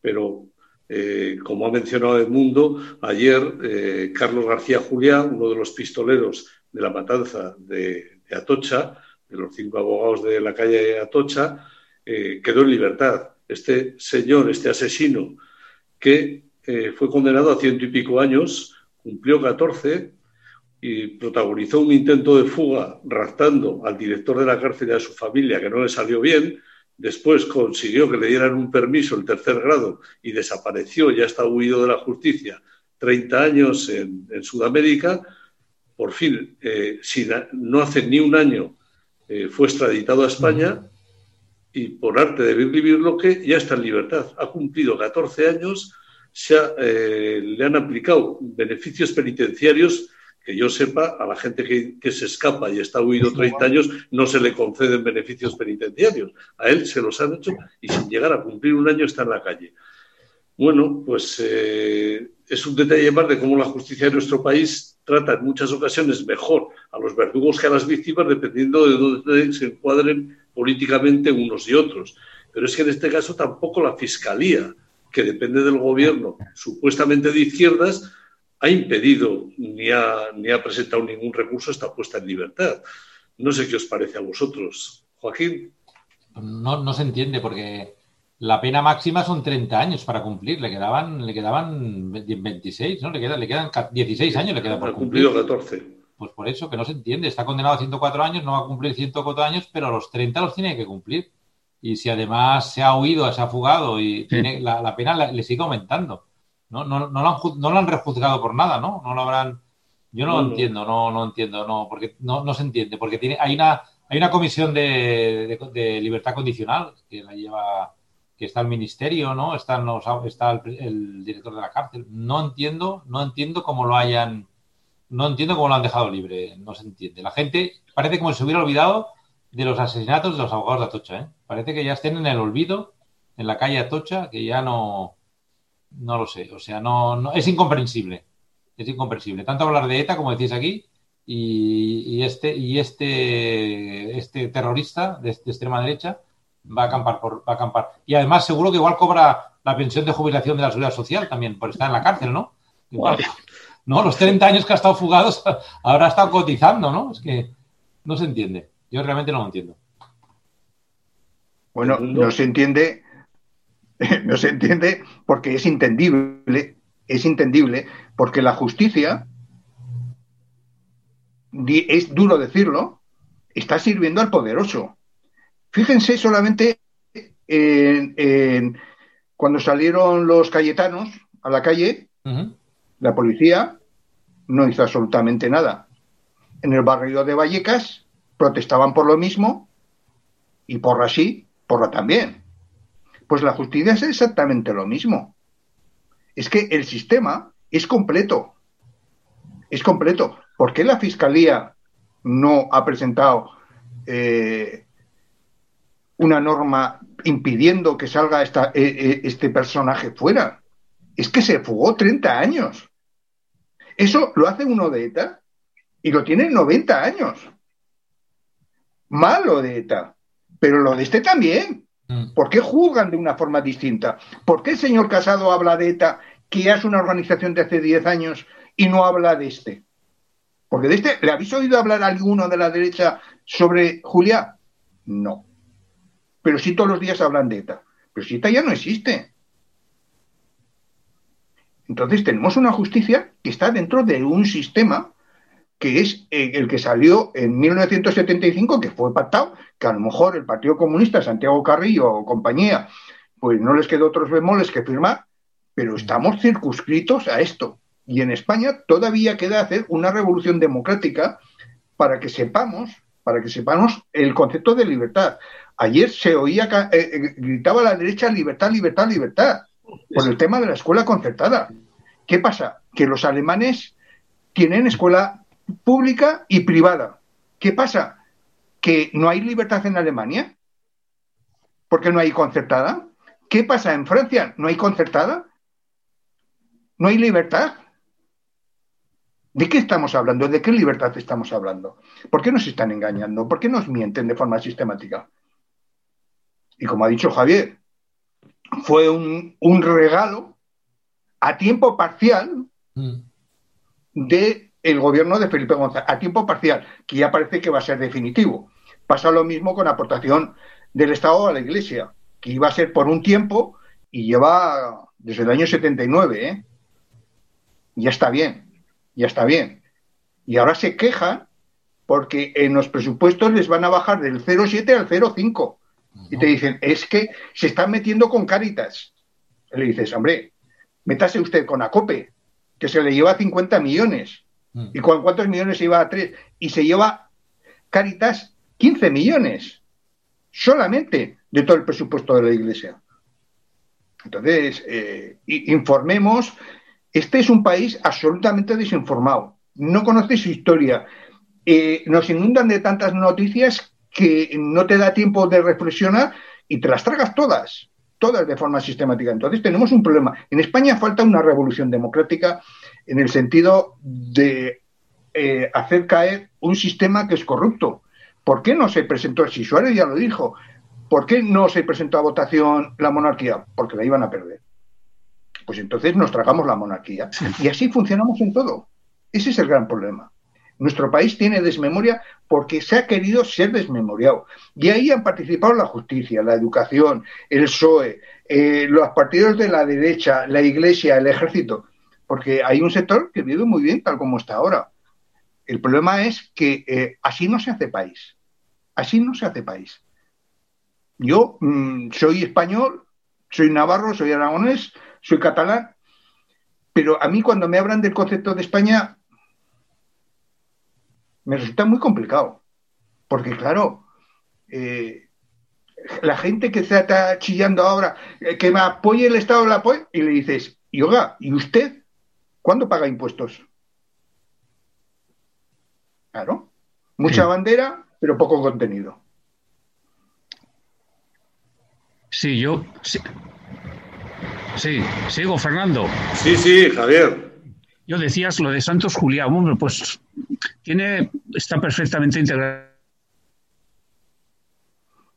Pero, eh, como ha mencionado Edmundo, ayer eh, Carlos García Julián, uno de los pistoleros de la matanza de, de Atocha, de los cinco abogados de la calle Atocha, quedó en libertad. Este señor, este asesino, que fue condenado a ciento y pico años, cumplió 14 y protagonizó un intento de fuga raptando al director de la cárcel y a su familia, que no le salió bien. Después consiguió que le dieran un permiso el tercer grado y desapareció, ya está huido de la justicia, 30 años en, Sudamérica. Por fin, eh, no hace ni un año, eh, fue extraditado a España y por arte de vivir lo que ya está en libertad. Ha cumplido 14 años se eh, le han aplicado beneficios penitenciarios que yo sepa, a la gente que, se escapa y está huido 30 años, no se le conceden beneficios penitenciarios. A él se los han hecho y sin llegar a cumplir un año está en la calle. Bueno, pues eh, es un detalle más de cómo la justicia de nuestro país trata en muchas ocasiones mejor a los verdugos que a las víctimas, dependiendo de dónde se encuadren políticamente unos y otros. Pero es que en este caso tampoco la Fiscalía que depende del gobierno, supuestamente de izquierdas, ha impedido ni ha, ni ha presentado ningún recurso esta puesta en libertad. No sé qué os parece a vosotros. Joaquín. No, no se entiende porque la pena máxima son 30 años para cumplir. Le quedaban, le quedaban 26, ¿no? Le quedan, le quedan 16 años, le quedan por ha cumplido 14. Pues por eso, que no se entiende. Está condenado a 104 años, no va a cumplir 104 años, pero a los 30 los tiene que cumplir y si además se ha huido, se ha fugado y tiene, la, pena le, sigue aumentando. No, no, no, lo han, no lo han rejuzgado por nada, ¿no? No lo habrán. Yo no, lo entiendo, no, no entiendo, no, porque no, no se entiende, porque tiene, hay una, hay una comisión de, de, libertad condicional que la lleva, que está el ministerio, ¿no? Está, está el, el, director de la cárcel. No entiendo, no entiendo cómo lo hayan, no entiendo cómo lo han dejado libre, no se entiende. La gente parece como si se hubiera olvidado de los asesinatos de los abogados de Atocha. ¿eh? Parece que ya estén en el olvido, en la calle Atocha, que ya no, no lo sé. O sea, no, no es incomprensible. Es incomprensible. Tanto hablar de ETA, como decís aquí, y, este, y este, este terrorista de, extrema derecha va a acampar por, va a acampar. Y además seguro que igual cobra la pensión de jubilación de la seguridad social también por estar en la cárcel, ¿no? Igual, ¿no? Los 30 años que ha estado fugado ahora ha estado cotizando, ¿no? Es que no se entiende. Yo realmente no lo entiendo. Bueno, no se entiende, no se entiende porque es entendible, es entendible, porque la justicia, es duro decirlo, está sirviendo al poderoso. Fíjense solamente en, cuando salieron los cayetanos a la calle, la policía no hizo absolutamente nada. En el barrio de Vallecas protestaban por lo mismo y por así por también. Pues la justicia es exactamente lo mismo. Es que el sistema es completo. Es completo. ¿Por qué la Fiscalía no ha presentado eh, una norma impidiendo que salga esta, eh, eh, este personaje fuera? Es que se fugó 30 años. Eso lo hace uno de ETA y lo tiene 90 años. Malo de ETA. Pero lo de este también. Mm. ¿Por qué juzgan de una forma distinta? ¿Por qué el señor Casado habla de ETA, que es una organización de hace 10 años, y no habla de este? Porque de este, ¿le habéis oído hablar a alguno de la derecha sobre Julia? No. Pero sí todos los días hablan de ETA. Pero si ETA ya no existe. Entonces tenemos una justicia que está dentro de un sistema que es eh, el que salió en 1975, que fue pactado, que a lo mejor el Partido Comunista, Santiago Carrillo o compañía, pues no les quedó otros bemoles que firmar, pero estamos circunscritos a esto. Y en España todavía queda hacer una revolución democrática para que sepamos, para que sepamos el concepto de libertad. Ayer se oía, eh, eh, gritaba la derecha libertad, libertad, libertad, por el tema de la escuela concertada. ¿Qué pasa? Que los alemanes tienen escuela pública y privada. ¿Qué pasa? ¿Que no hay libertad en Alemania? ¿Porque no hay concertada? ¿Qué pasa en Francia? ¿No hay concertada? ¿No hay libertad? ¿De qué estamos hablando? ¿De qué libertad estamos hablando? ¿Por qué nos están engañando? ¿Por qué nos mienten de forma sistemática? Y como ha dicho Javier, fue un, regalo a tiempo parcial mm. de el gobierno de Felipe González, a tiempo parcial, que ya parece que va a ser definitivo. Pasa lo mismo con la aportación del Estado a la Iglesia, que iba a ser por un tiempo y lleva desde el año 79, ¿eh? Ya está bien, ya está bien. Y ahora se queja porque en los presupuestos les van a bajar del 0,7 al 0,5. Y te dicen, es que se están metiendo con Cáritas. le dices, hombre, métase usted con Acope, que se le lleva 50 millones. Mm. ¿Y con cuántos millones se lleva a tres? Y se lleva Caritas 15 millones solamente de todo el presupuesto de la Iglesia. Entonces, eh, informemos, este es un país absolutamente desinformado, no conoce su historia, eh, nos inundan de tantas noticias que no te da tiempo de reflexionar y te las tragas todas, todas de forma sistemática. Entonces tenemos un problema. En España falta una revolución democrática en el sentido de eh, hacer caer un sistema que es corrupto. ¿Por qué no se presentó, si Suárez ya lo dijo, ¿por qué no se presentó a votación la monarquía? Porque la iban a perder. Pues entonces nos tragamos la monarquía. Y así funcionamos en todo. Ese es el gran problema. Nuestro país tiene desmemoria porque se ha querido ser desmemoriado. Y ahí han participado la justicia, la educación, el PSOE, eh, los partidos de la derecha, la iglesia, el ejército porque hay un sector que vive muy bien tal como está ahora. El problema es que eh, así no se hace país. Así no se hace país. Yo mm, soy español, soy navarro, soy aragonés, soy catalán, pero a mí cuando me hablan del concepto de España me resulta muy complicado. Porque claro, eh, la gente que se está chillando ahora, eh, que me apoye el Estado, la apoye, y le dices, y oiga, ¿y usted? ¿Cuándo paga impuestos? Claro. Mucha bandera, pero poco contenido. Sí, yo. Sí. sigo, Fernando. Sí, sí, Javier. Yo decías lo de Santos Julián, hombre, pues tiene, está perfectamente integrado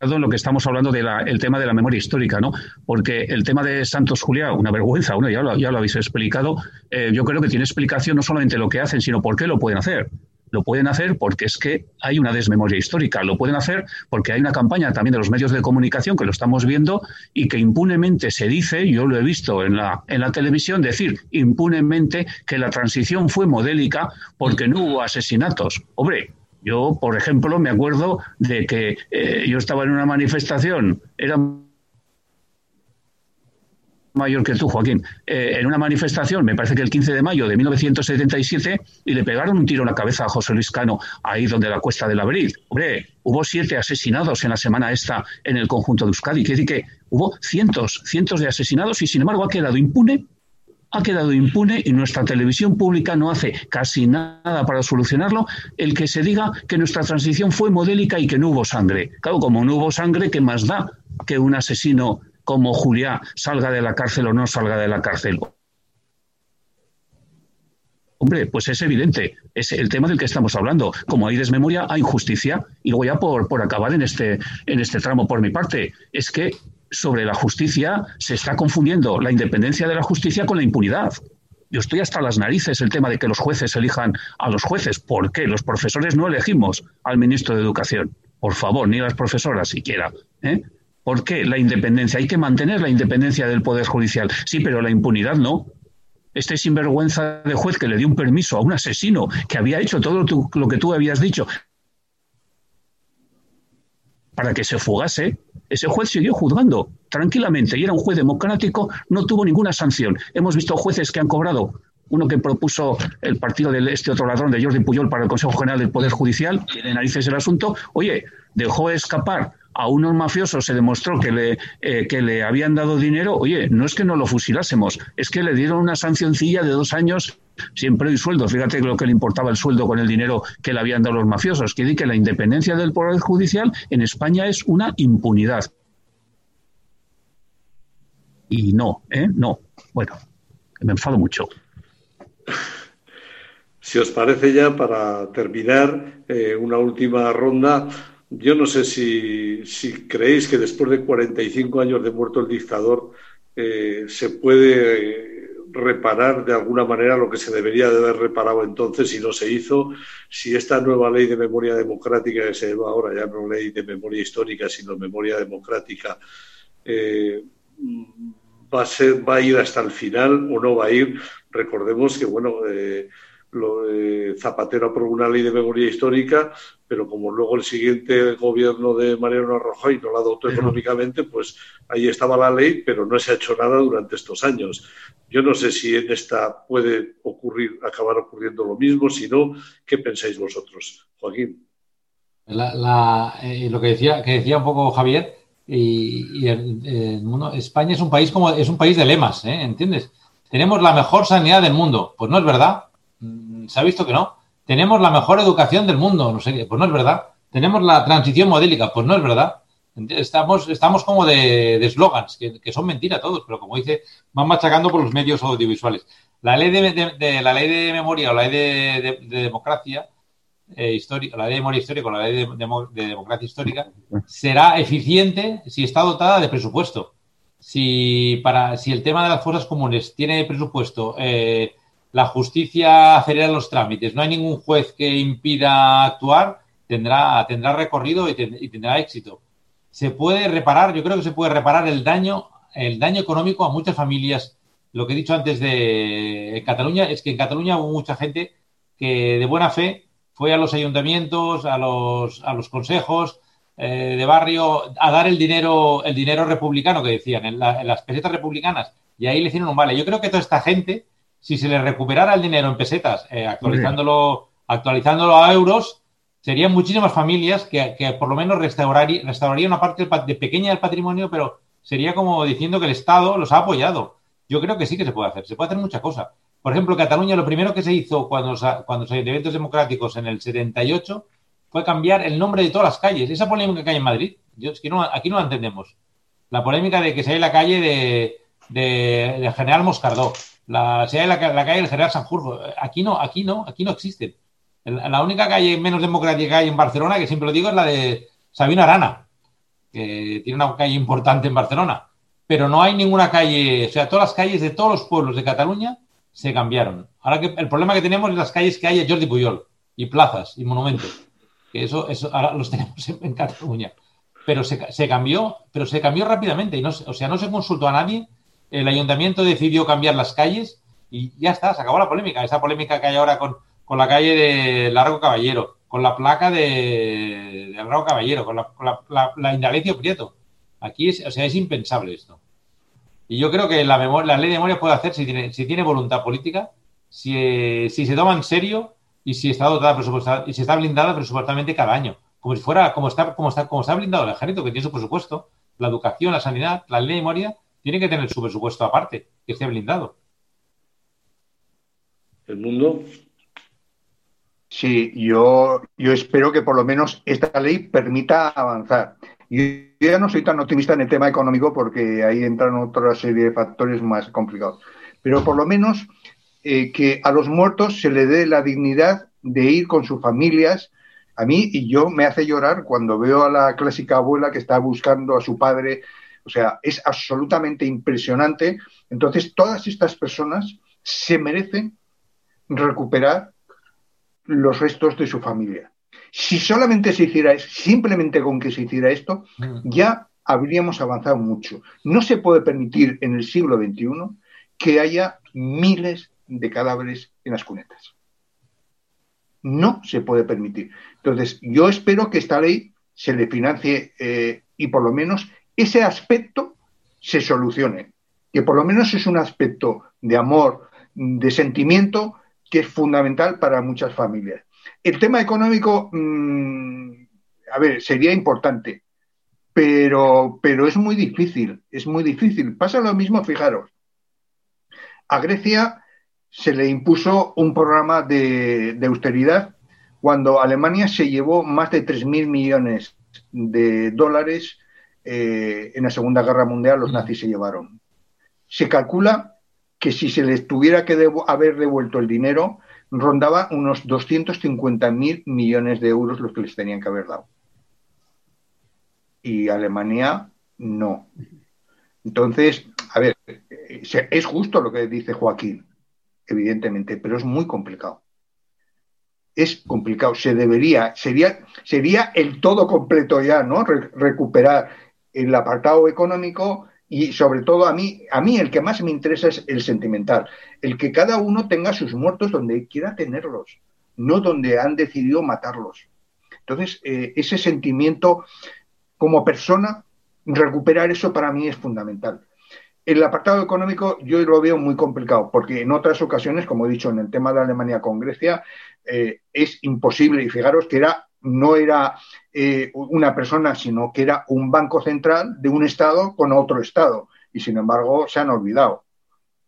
en lo que estamos hablando del tema de la memoria histórica, ¿no? Porque el tema de Santos Julián, una vergüenza, uno ya lo, ya lo habéis explicado, eh, yo creo que tiene explicación no solamente lo que hacen, sino por qué lo pueden hacer. Lo pueden hacer porque es que hay una desmemoria histórica, lo pueden hacer porque hay una campaña también de los medios de comunicación que lo estamos viendo y que impunemente se dice, yo lo he visto en la, en la televisión, decir impunemente que la transición fue modélica porque no hubo asesinatos. Hombre, yo, por ejemplo, me acuerdo de que eh, yo estaba en una manifestación, era mayor que tú, Joaquín, eh, en una manifestación, me parece que el 15 de mayo de 1977, y le pegaron un tiro en la cabeza a José Luis Cano, ahí donde la cuesta del Abril. Hombre, hubo siete asesinados en la semana esta en el conjunto de Euskadi. Quiere decir que hubo cientos, cientos de asesinados y sin embargo ha quedado impune ha quedado impune y nuestra televisión pública no hace casi nada para solucionarlo, el que se diga que nuestra transición fue modélica y que no hubo sangre. Claro, como no hubo sangre, ¿qué más da que un asesino como Juliá salga de la cárcel o no salga de la cárcel. Hombre, pues es evidente, es el tema del que estamos hablando. Como hay desmemoria, hay justicia. Y luego ya por, por acabar en este, en este tramo por mi parte, es que sobre la justicia se está confundiendo la independencia de la justicia con la impunidad. Yo estoy hasta las narices el tema de que los jueces elijan a los jueces. ¿Por qué? Los profesores no elegimos al ministro de Educación. Por favor, ni las profesoras siquiera. ¿eh? ¿Por qué la independencia? Hay que mantener la independencia del Poder Judicial. Sí, pero la impunidad no. Este sinvergüenza de juez que le dio un permiso a un asesino que había hecho todo lo que tú habías dicho para que se fugase, ese juez siguió juzgando tranquilamente y era un juez democrático, no tuvo ninguna sanción. Hemos visto jueces que han cobrado. Uno que propuso el partido de este otro ladrón de Jordi Puyol para el Consejo General del Poder Judicial, tiene narices el asunto, oye, dejó escapar a unos mafiosos se demostró que le, eh, que le habían dado dinero, oye, no es que no lo fusilásemos, es que le dieron una sancioncilla de dos años siempre hay sueldo. Fíjate lo que le importaba el sueldo con el dinero que le habían dado los mafiosos. Que di que la independencia del Poder Judicial en España es una impunidad. Y no, ¿eh? No. Bueno, me enfado mucho. Si os parece ya, para terminar, eh, una última ronda yo no sé si, creéis que después de 45 años de muerto el dictador eh, se puede reparar de alguna manera lo que se debería de haber reparado entonces y no se hizo. Si esta nueva ley de memoria democrática que se llama ahora ya no ley de memoria histórica, sino memoria democrática, eh, va, a ser, va a ir hasta el final o no va a ir. Recordemos que, bueno, eh, lo, Zapatero aprobó una ley de memoria histórica, pero como luego el siguiente gobierno de Mariano Rajoy no la adoptó económicamente, pues ahí estaba la ley, pero no se ha hecho nada durante estos años. Yo no sé si en esta puede ocurrir, acabar ocurriendo lo mismo, si no, ¿qué pensáis vosotros, Joaquín? Eh, lo que decía, que decía un poco Javier, y, España es un país como es un país de lemas, ¿eh? ¿entiendes? Tenemos la mejor sanidad del mundo. Pues no es verdad. Se ha visto que no. Tenemos la mejor educación del mundo, no sé, pues no es verdad. Tenemos la transición modélica, pues no es verdad. Estamos, estamos como de eslogans, que, son mentira todos, pero como dice, van machacando por los medios audiovisuales. La ley de, la ley de memoria o la ley de, democracia eh, histórica, la ley de memoria histórica o la ley de, democracia histórica será eficiente si está dotada de presupuesto. Si para si el tema de las fuerzas comunes tiene presupuesto eh, la justicia acelera los trámites, no hay ningún juez que impida actuar, tendrá, tendrá recorrido y, tendrá éxito. Se puede reparar, yo creo que se puede reparar el daño, el daño económico a muchas familias. Lo que he dicho antes de Cataluña es que en Cataluña hubo mucha gente que de buena fe fue a los ayuntamientos, a los, a los consejos eh, de barrio a dar el dinero, el dinero republicano que decían, en, en las pesetas republicanas, y ahí le hicieron un vale. Yo creo que toda esta gente si se le recuperara el dinero en pesetas, eh, actualizándolo, actualizándolo a euros, serían muchísimas familias que, por lo menos restauraría, restauraría una parte de pequeña del patrimonio, pero sería como diciendo que el Estado los ha apoyado. Yo creo que sí que se puede hacer, se puede hacer mucha cosa. Por ejemplo, Cataluña, lo primero que se hizo cuando, cuando se eventos democráticos en el 78 fue cambiar el nombre de todas las calles. Esa polémica que hay en Madrid, yo, es que no, aquí no la entendemos. La polémica de que se hay la calle de, de, General Moscardó, la, la, calle del General Sanjurjo. Aquí no, aquí no, aquí no existen. La única calle menos democrática que hay en Barcelona, que siempre lo digo, es la de Sabino Arana, que tiene una calle importante en Barcelona. Pero no hay ninguna calle, o sea, todas las calles de todos los pueblos de Cataluña se cambiaron. Ahora que el problema que tenemos es las calles que hay a Jordi Puyol y plazas y monumentos. Que eso, eso ahora los tenemos en, Cataluña. Pero se, se, cambió, pero se cambió rápidamente y no, o sea, no se consultó a nadie. El ayuntamiento decidió cambiar las calles y ya está, se acabó la polémica. Esa polémica que hay ahora con, con la calle de Largo Caballero, con la placa de, Largo Caballero, con la, con la, Indalecio Prieto. Aquí es, o sea, es impensable esto. Y yo creo que la, memoria, la ley de memoria puede hacer si tiene, si tiene voluntad política, si, si se toma en serio y si está dotada y si está blindada presupuestalmente cada año. Como si fuera, como está, como está, como está blindado el ejército, que tiene su presupuesto, la educación, la sanidad, la ley de memoria, tiene que tener su presupuesto aparte, que esté blindado. El mundo Sí, yo, yo espero que por lo menos esta ley permita avanzar. Yo ya no soy tan optimista en el tema económico porque ahí entran otra serie de factores más complicados. Pero por lo menos eh, que a los muertos se le dé la dignidad de ir con sus familias. A mí y yo me hace llorar cuando veo a la clásica abuela que está buscando a su padre. O sea, es absolutamente impresionante. Entonces, todas estas personas se merecen recuperar los restos de su familia. Si solamente se hiciera eso, simplemente con que se hiciera esto, mm. ya habríamos avanzado mucho. No se puede permitir en el siglo XXI que haya miles de cadáveres en las cunetas. No se puede permitir. Entonces, yo espero que esta ley se le financie eh, y por lo menos ese aspecto se solucione. Que por lo menos es un aspecto de amor, de sentimiento que es fundamental para muchas familias. El tema económico, mm, a ver, sería importante, pero, pero es muy difícil, es muy difícil. Pasa lo mismo, fijaros. A Grecia se le impuso un programa de, austeridad cuando Alemania se llevó más de 3.000 millones de dólares eh, en la Segunda Guerra Mundial, los nazis se llevaron. Se calcula que si se les tuviera que haber devuelto el dinero, rondaba unos 250.000 millones de euros los que les tenían que haber dado. Y Alemania no. Entonces, a ver, es justo lo que dice Joaquín, evidentemente, pero es muy complicado. Es complicado. Se debería, sería, sería el todo completo ya, ¿no? recuperar el apartado económico y sobre todo a mí, a mí el que más me interesa es el sentimental, el que cada uno tenga sus muertos donde quiera tenerlos, no donde han decidido matarlos. Entonces, eh, ese sentimiento como persona, recuperar eso para mí es fundamental. El apartado económico yo lo veo muy complicado, porque en otras ocasiones, como he dicho, en el tema de Alemania con Grecia, eh, es imposible, y fijaros que era no era eh, una persona, sino que era un banco central de un Estado con otro Estado. Y sin embargo, se han olvidado,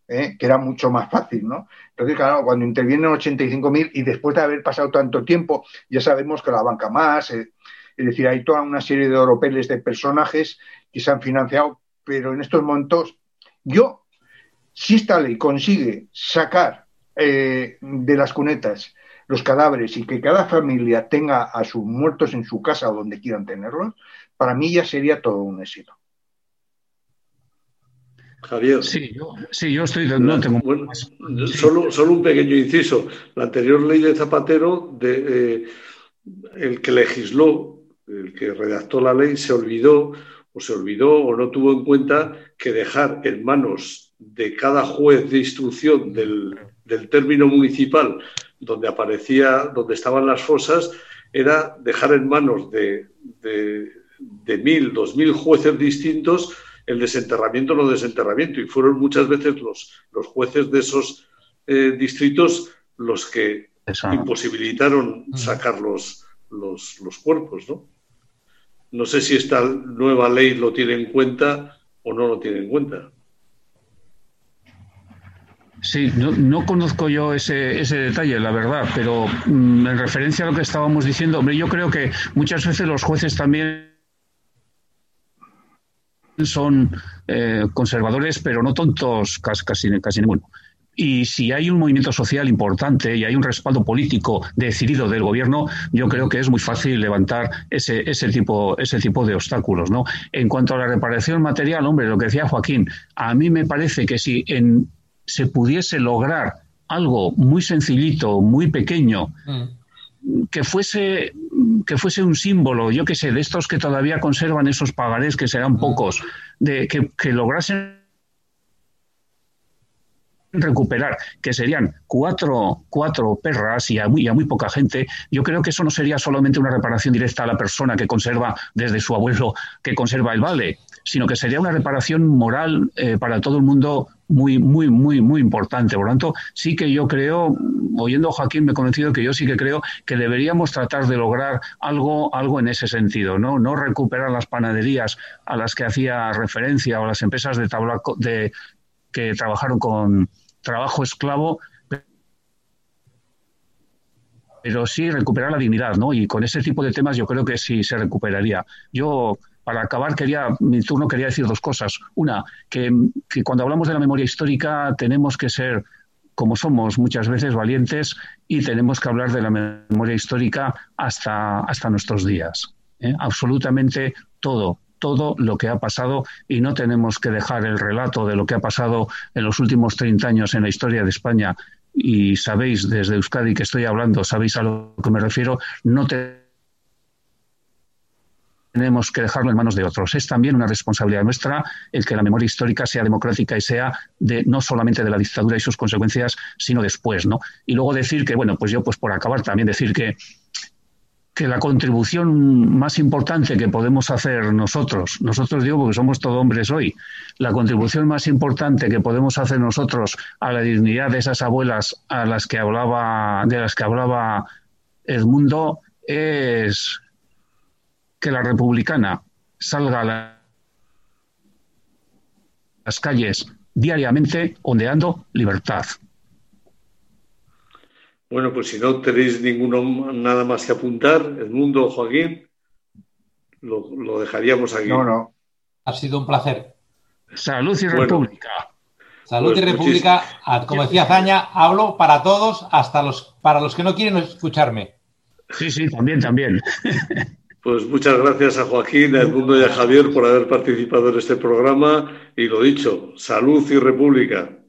¿eh? que era mucho más fácil, ¿no? Entonces, claro, cuando intervienen 85.000 y después de haber pasado tanto tiempo, ya sabemos que la banca más, eh, es decir, hay toda una serie de oropeles de personajes que se han financiado, pero en estos momentos, yo, si esta ley consigue sacar de las cunetas los cadáveres y que cada familia tenga a sus muertos en su casa o donde quieran tenerlos, para mí ya sería todo un éxito. Javier. Sí, yo, sí, yo estoy. No tengo solo, solo un pequeño inciso. La anterior ley de Zapatero, de, eh, el que legisló, el que redactó la ley, se olvidó o se olvidó o no tuvo en cuenta que dejar en manos de cada juez de instrucción del, del término municipal donde aparecía, donde estaban las fosas, era dejar en manos de, de, mil, dos mil jueces distintos el desenterramiento o no desenterramiento. Y fueron muchas veces los, los jueces de esos eh, distritos los que imposibilitaron mm. sacar los, los, los, cuerpos. ¿no? no sé si esta nueva ley lo tiene en cuenta o no lo tiene en cuenta. Sí, no, conozco yo ese, ese, detalle, la verdad, pero mm, en referencia a lo que estábamos diciendo, hombre, yo creo que muchas veces los jueces también son eh, conservadores, pero no tontos casi, casi ninguno. Y si hay un movimiento social importante y hay un respaldo político decidido del gobierno, yo creo que es muy fácil levantar ese, ese, tipo, ese tipo de obstáculos. ¿no? En cuanto a la reparación material, hombre, lo que decía Joaquín, a mí me parece que si en, se pudiese lograr algo muy sencillito, muy pequeño, mm. que fuese que fuese un símbolo, yo qué sé, de estos que todavía conservan esos pagarés, que serán mm. pocos, de que, que lograsen recuperar, que serían cuatro, cuatro perras y a, muy, a muy poca gente, yo creo que eso no sería solamente una reparación directa a la persona que conserva desde su abuelo, que conserva el vale, sino que sería una reparación moral eh, para todo el mundo muy, muy, muy, muy importante. Por lo tanto, sí que yo creo, oyendo a Joaquín, me he convencido que yo sí que creo que deberíamos tratar de lograr algo, algo en ese sentido, ¿no? No recuperar las panaderías a las que hacía referencia o las empresas de tabaco de que trabajaron con, trabajo esclavo, pero sí recuperar la dignidad, ¿no? Y con ese tipo de temas yo creo que sí se recuperaría. Yo, para acabar, quería, mi turno quería decir dos cosas. Una, que, cuando hablamos de la memoria histórica tenemos que ser como somos muchas veces valientes y tenemos que hablar de la memoria histórica hasta, hasta nuestros días. ¿eh? Absolutamente todo, todo lo que ha pasado y no tenemos que dejar el relato de lo que ha pasado en los últimos 30 años en la historia de España. Y sabéis desde Euskadi que estoy hablando, sabéis a lo que me refiero, no tenemos que dejarlo en manos de otros. Es también una responsabilidad nuestra el que la memoria histórica sea democrática y sea de no solamente de la dictadura y sus consecuencias, sino después, ¿no? Y luego decir que, bueno, pues yo, pues por acabar también decir que que la contribución más importante que podemos hacer nosotros, nosotros digo porque somos todos hombres hoy, la contribución más importante que podemos hacer nosotros a la dignidad de esas abuelas a las que hablaba, de las que hablaba Edmundo, es que la republicana salga a las calles diariamente ondeando libertad. Bueno, pues si no tenéis ninguno nada más que apuntar, Edmundo Joaquín, lo, dejaríamos aquí. No, no. Ha sido un placer. Salud y República. Salud y pues República. Como decía Zaña, hablo para todos, hasta los para los que no quieren escucharme. Sí, sí, también, también. Pues muchas gracias a Joaquín, a Edmundo y a Javier por haber participado en este programa. Y lo dicho, salud y república.